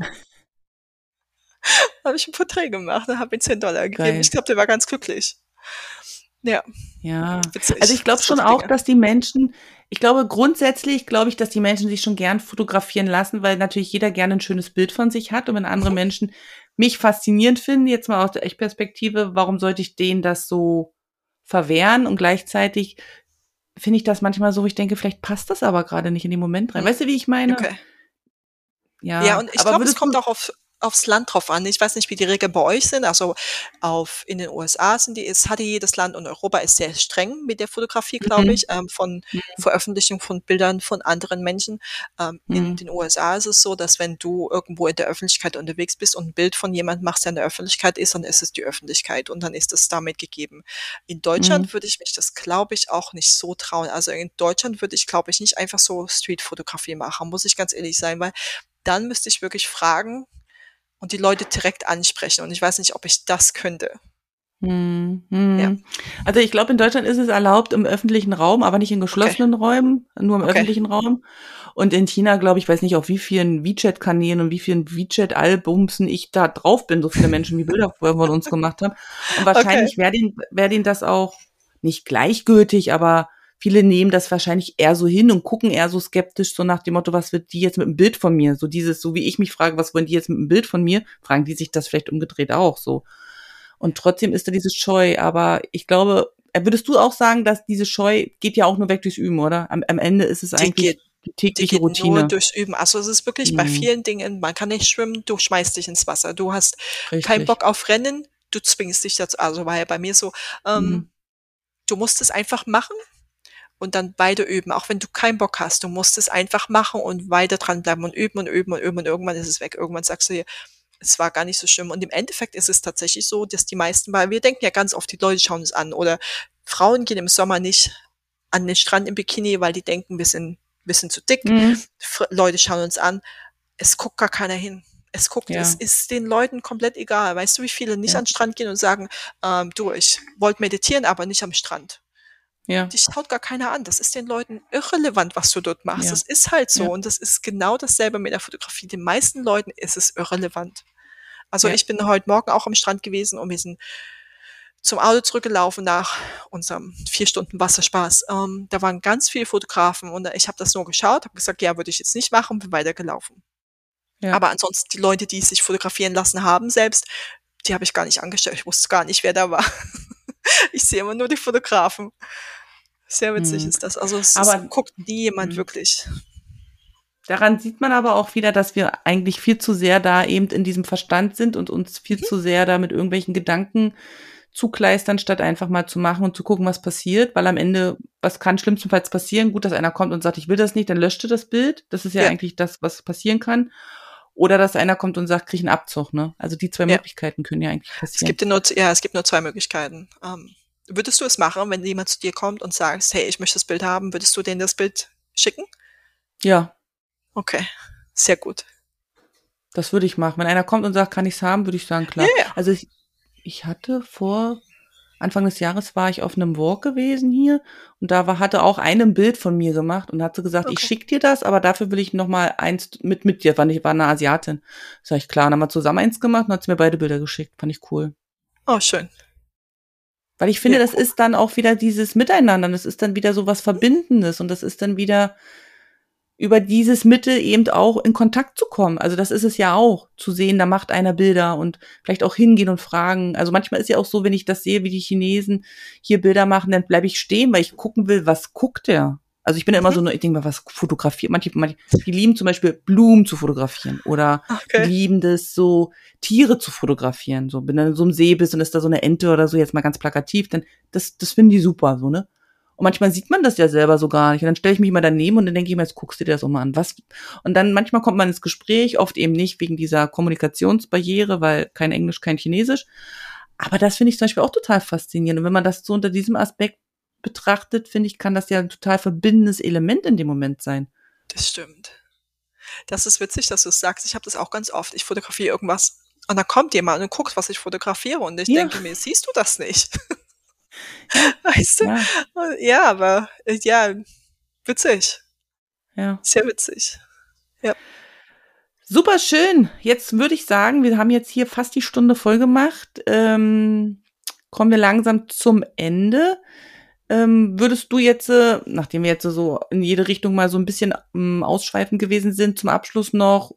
habe ich ein Porträt gemacht und habe ihm zehn Dollar gegeben. Geil. Ich glaube, der war ganz glücklich. Ja, ja. witzig. Also ich glaube schon auch, dass die Menschen, ich glaube grundsätzlich glaube ich, dass die Menschen sich schon gern fotografieren lassen, weil natürlich jeder gerne ein schönes Bild von sich hat. Und wenn andere. Menschen mich faszinierend finden, jetzt mal aus der Ich-Perspektive, warum sollte ich denen das so verwehren? Und gleichzeitig finde ich das manchmal so, ich denke, vielleicht passt das aber gerade nicht in den Moment rein. Weißt du, wie ich meine? Okay. Ja, Ja, und ich glaube, es kommt auch auf, aufs Land drauf an. Ich weiß nicht, wie die Regeln bei euch sind. Also auf, in den USA sind die, es hatte jedes Land und Europa ist sehr streng mit der Fotografie, glaube Mhm. ich, ähm, von Mhm. Veröffentlichung von Bildern von anderen Menschen. Ähm, in Mhm. den USA ist es so, dass wenn du irgendwo in der Öffentlichkeit unterwegs bist und ein Bild von jemandem machst, der in der Öffentlichkeit ist, dann ist es die Öffentlichkeit und dann ist es damit gegeben. In Deutschland Mhm. würde ich mich das, glaube ich, auch nicht so trauen. Also in Deutschland würde ich, glaube ich, nicht einfach so Streetfotografie machen, muss ich ganz ehrlich sein, weil dann müsste ich wirklich fragen und die Leute direkt ansprechen. Und ich weiß nicht, ob ich das könnte. Hm, Ja. hm. Also ich glaube, in Deutschland ist es erlaubt im öffentlichen Raum, aber nicht in Okay. geschlossenen Räumen, nur im Okay. öffentlichen Raum. Und in China, glaube ich, weiß nicht, auf wie vielen WeChat-Kanälen und wie vielen WeChat-Albumsen ich da drauf bin, so viele Menschen wie Bilder von uns gemacht haben. Und Okay. wahrscheinlich wäre denen, wäre denen das auch nicht gleichgültig, aber viele nehmen das wahrscheinlich eher so hin und gucken eher so skeptisch, so nach dem Motto, was wird die jetzt mit einem Bild von mir? So dieses, so wie ich mich frage, was wollen die jetzt mit einem Bild von mir? Fragen die sich das vielleicht umgedreht auch so. Und trotzdem ist da dieses Scheu. Aber ich glaube, äh, würdest du auch sagen, dass diese Scheu geht ja auch nur weg durchs Üben, oder? Am, am Ende ist es Die eigentlich die die tägliche nur Routine. durchs Üben. Also es ist wirklich bei Mhm. vielen Dingen, man kann nicht schwimmen, du schmeißt dich ins Wasser. Du hast keinen Richtig. Bock auf Rennen, du zwingst dich dazu. Also war ja bei mir so, ähm, Mhm. du musst es einfach machen und dann beide üben. Auch wenn du keinen Bock hast, du musst es einfach machen und weiter dranbleiben und üben und üben und üben und irgendwann ist es weg. Irgendwann sagst du dir, es war gar nicht so schlimm. Und im Endeffekt ist es tatsächlich so, dass die meisten, weil wir denken ja ganz oft, die Leute schauen uns an oder Frauen gehen im Sommer nicht an den Strand im Bikini, weil die denken, wir sind, wir sind zu dick. Mhm. Leute schauen uns an. Es guckt gar keiner hin. Es guckt, Ja. es ist den Leuten komplett egal. Weißt du, wie viele nicht Ja. an den Strand gehen und sagen, ähm, du, ich wollte meditieren, aber nicht am Strand. Ja. Dich schaut gar keiner an. Das ist den Leuten irrelevant, was du dort machst. Ja. Das ist halt so. Ja. Und das ist genau dasselbe mit der Fotografie. Den meisten Leuten ist es irrelevant. Also Ja. ich bin heute Morgen auch am Strand gewesen und wir sind zum Auto zurückgelaufen nach unserem vier Stunden Wasserspaß. Ähm, da waren ganz viele Fotografen und ich habe das nur geschaut, habe gesagt, ja, würde ich jetzt nicht machen, bin weitergelaufen. Ja. Aber ansonsten die Leute, die sich fotografieren lassen haben selbst, die habe ich gar nicht angestellt. Ich wusste gar nicht, wer da war. ich sehe immer nur die Fotografen. Sehr witzig Mhm. ist das. Also es, Aber- es guckt nie jemand Mhm. wirklich. Daran sieht man aber auch wieder, dass wir eigentlich viel zu sehr da eben in diesem Verstand sind und uns viel zu sehr da mit irgendwelchen Gedanken zukleistern, statt einfach mal zu machen und zu gucken, was passiert, weil am Ende, was kann schlimmstenfalls passieren? Gut, dass einer kommt und sagt, ich will das nicht, dann löscht er das Bild. Das ist ja, Ja. eigentlich das, was passieren kann. Oder dass einer kommt und sagt, krieg einen Abzug, ne? Also die zwei Ja. Möglichkeiten können ja eigentlich Es passieren. gibt ja nur, ja, es gibt nur zwei Möglichkeiten. Ähm, würdest du es machen, wenn jemand zu dir kommt und sagt, hey, ich möchte das Bild haben, würdest du denen das Bild schicken? ja, Okay, sehr gut. das würde ich machen. Wenn einer kommt und sagt, kann ich's haben, würde ich sagen, klar. Ja, ja. Also ich, ich hatte vor Anfang des Jahres war ich auf einem Walk gewesen hier und da war, hatte auch eine ein Bild von mir gemacht und hat so gesagt, ich Okay. schick dir das, aber dafür will ich noch mal eins mit mit dir. Fand ich war eine Asiatin. Sag ich klar, und dann haben wir zusammen eins gemacht und hat sie mir beide Bilder geschickt. Fand ich cool. Oh, schön. Weil ich finde, Ja. das ist dann auch wieder dieses Miteinander, das ist dann wieder so was Verbindendes und das ist dann wieder über dieses Mittel eben auch in Kontakt zu kommen. Also das ist es ja auch, zu sehen, da macht einer Bilder und vielleicht auch hingehen und fragen. Also manchmal ist ja auch so, wenn ich das sehe, wie die Chinesen hier Bilder machen, dann bleibe ich stehen, weil ich gucken will, was guckt der? Also ich bin ja immer so, ich denke mal, was fotografiert. Manche, manche, die lieben zum Beispiel Blumen zu fotografieren oder die Okay. lieben das so, Tiere zu fotografieren. So, wenn du in so einem See bist und ist da so eine Ente oder so, jetzt mal ganz plakativ, dann, das, das finden die super, so, ne? Und manchmal sieht man das ja selber so gar nicht. Und dann stelle ich mich mal daneben und dann denke ich mir, jetzt guckst du dir das auch mal an. Was? Und dann manchmal kommt man ins Gespräch, oft eben nicht wegen dieser Kommunikationsbarriere, weil kein Englisch, kein Chinesisch. Aber das finde ich zum Beispiel auch total faszinierend. Und wenn man das so unter diesem Aspekt betrachtet, finde ich, kann das ja ein total verbindendes Element in dem Moment sein. Das stimmt. Das ist witzig, dass du es sagst. Ich habe das auch ganz oft. Ich fotografiere irgendwas und dann kommt jemand und guckt, was ich fotografiere und ich Ja. denke mir, siehst du das nicht? weißt du? Ja, Ja, aber äh, ja, witzig. ja. Sehr witzig. Super schön. Jetzt würde ich sagen, wir haben jetzt hier fast die Stunde voll gemacht. Ähm, kommen wir langsam zum Ende. Ähm, würdest du jetzt, äh, nachdem wir jetzt so in jede Richtung mal so ein bisschen ähm, ausschweifend gewesen sind, zum Abschluss noch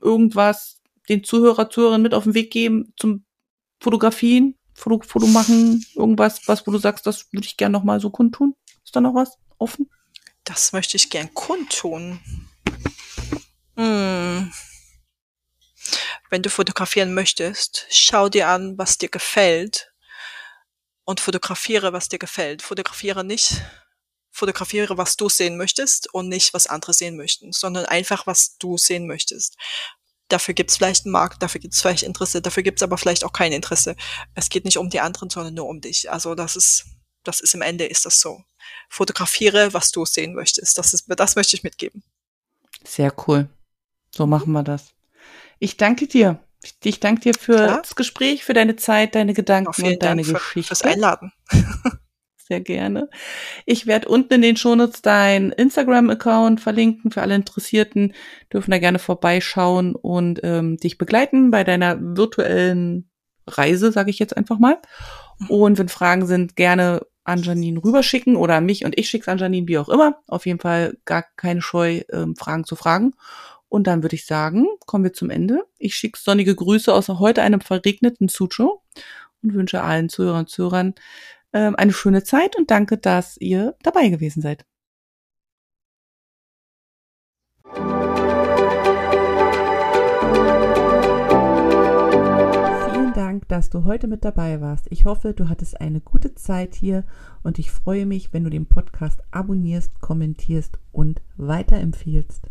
irgendwas den Zuhörer, Zuhörerinnen mit auf den Weg geben zum Fotografien, Foto, Foto machen, irgendwas, was, wo du sagst, das würde ich gerne noch mal so kundtun? Ist da noch was offen? Das möchte ich gern kundtun. Hm. Wenn du fotografieren möchtest, schau dir an, was dir gefällt und fotografiere, was dir gefällt. Fotografiere nicht, fotografiere, was du sehen möchtest und nicht, was andere sehen möchten, sondern einfach, was du sehen möchtest. Dafür gibt's vielleicht einen Markt, dafür gibt's vielleicht Interesse, dafür gibt's aber vielleicht auch kein Interesse. Es geht nicht um die anderen, sondern nur um dich. Also das ist, das ist im Ende ist das so. Fotografiere, was du sehen möchtest. Das ist, das möchte ich mitgeben. Sehr cool. So machen wir das. Ich danke dir. Ich, danke dir für Klar. das Gespräch, für deine Zeit, deine Gedanken und deine Dank für, Geschichte. fürs Einladen. Sehr gerne. Ich werde unten in den Shownotes deinen Instagram-Account verlinken. Für alle Interessierten dürfen da gerne vorbeischauen und ähm, dich begleiten bei deiner virtuellen Reise, sage ich jetzt einfach mal. Und wenn Fragen sind, gerne an Janine rüberschicken oder an mich und ich schicke es an Janine, wie auch immer. Auf jeden Fall gar keine Scheu, ähm, Fragen zu fragen. Und dann würde ich sagen, kommen wir zum Ende. Ich schicke sonnige Grüße aus heute einem verregneten Suzhou und wünsche allen Zuhörern und Zuhörern ähm, eine schöne Zeit und danke, dass ihr dabei gewesen seid. Vielen Dank, dass du heute mit dabei warst. Ich hoffe, du hattest eine gute Zeit hier und ich freue mich, wenn du den Podcast abonnierst, kommentierst und weiterempfiehlst.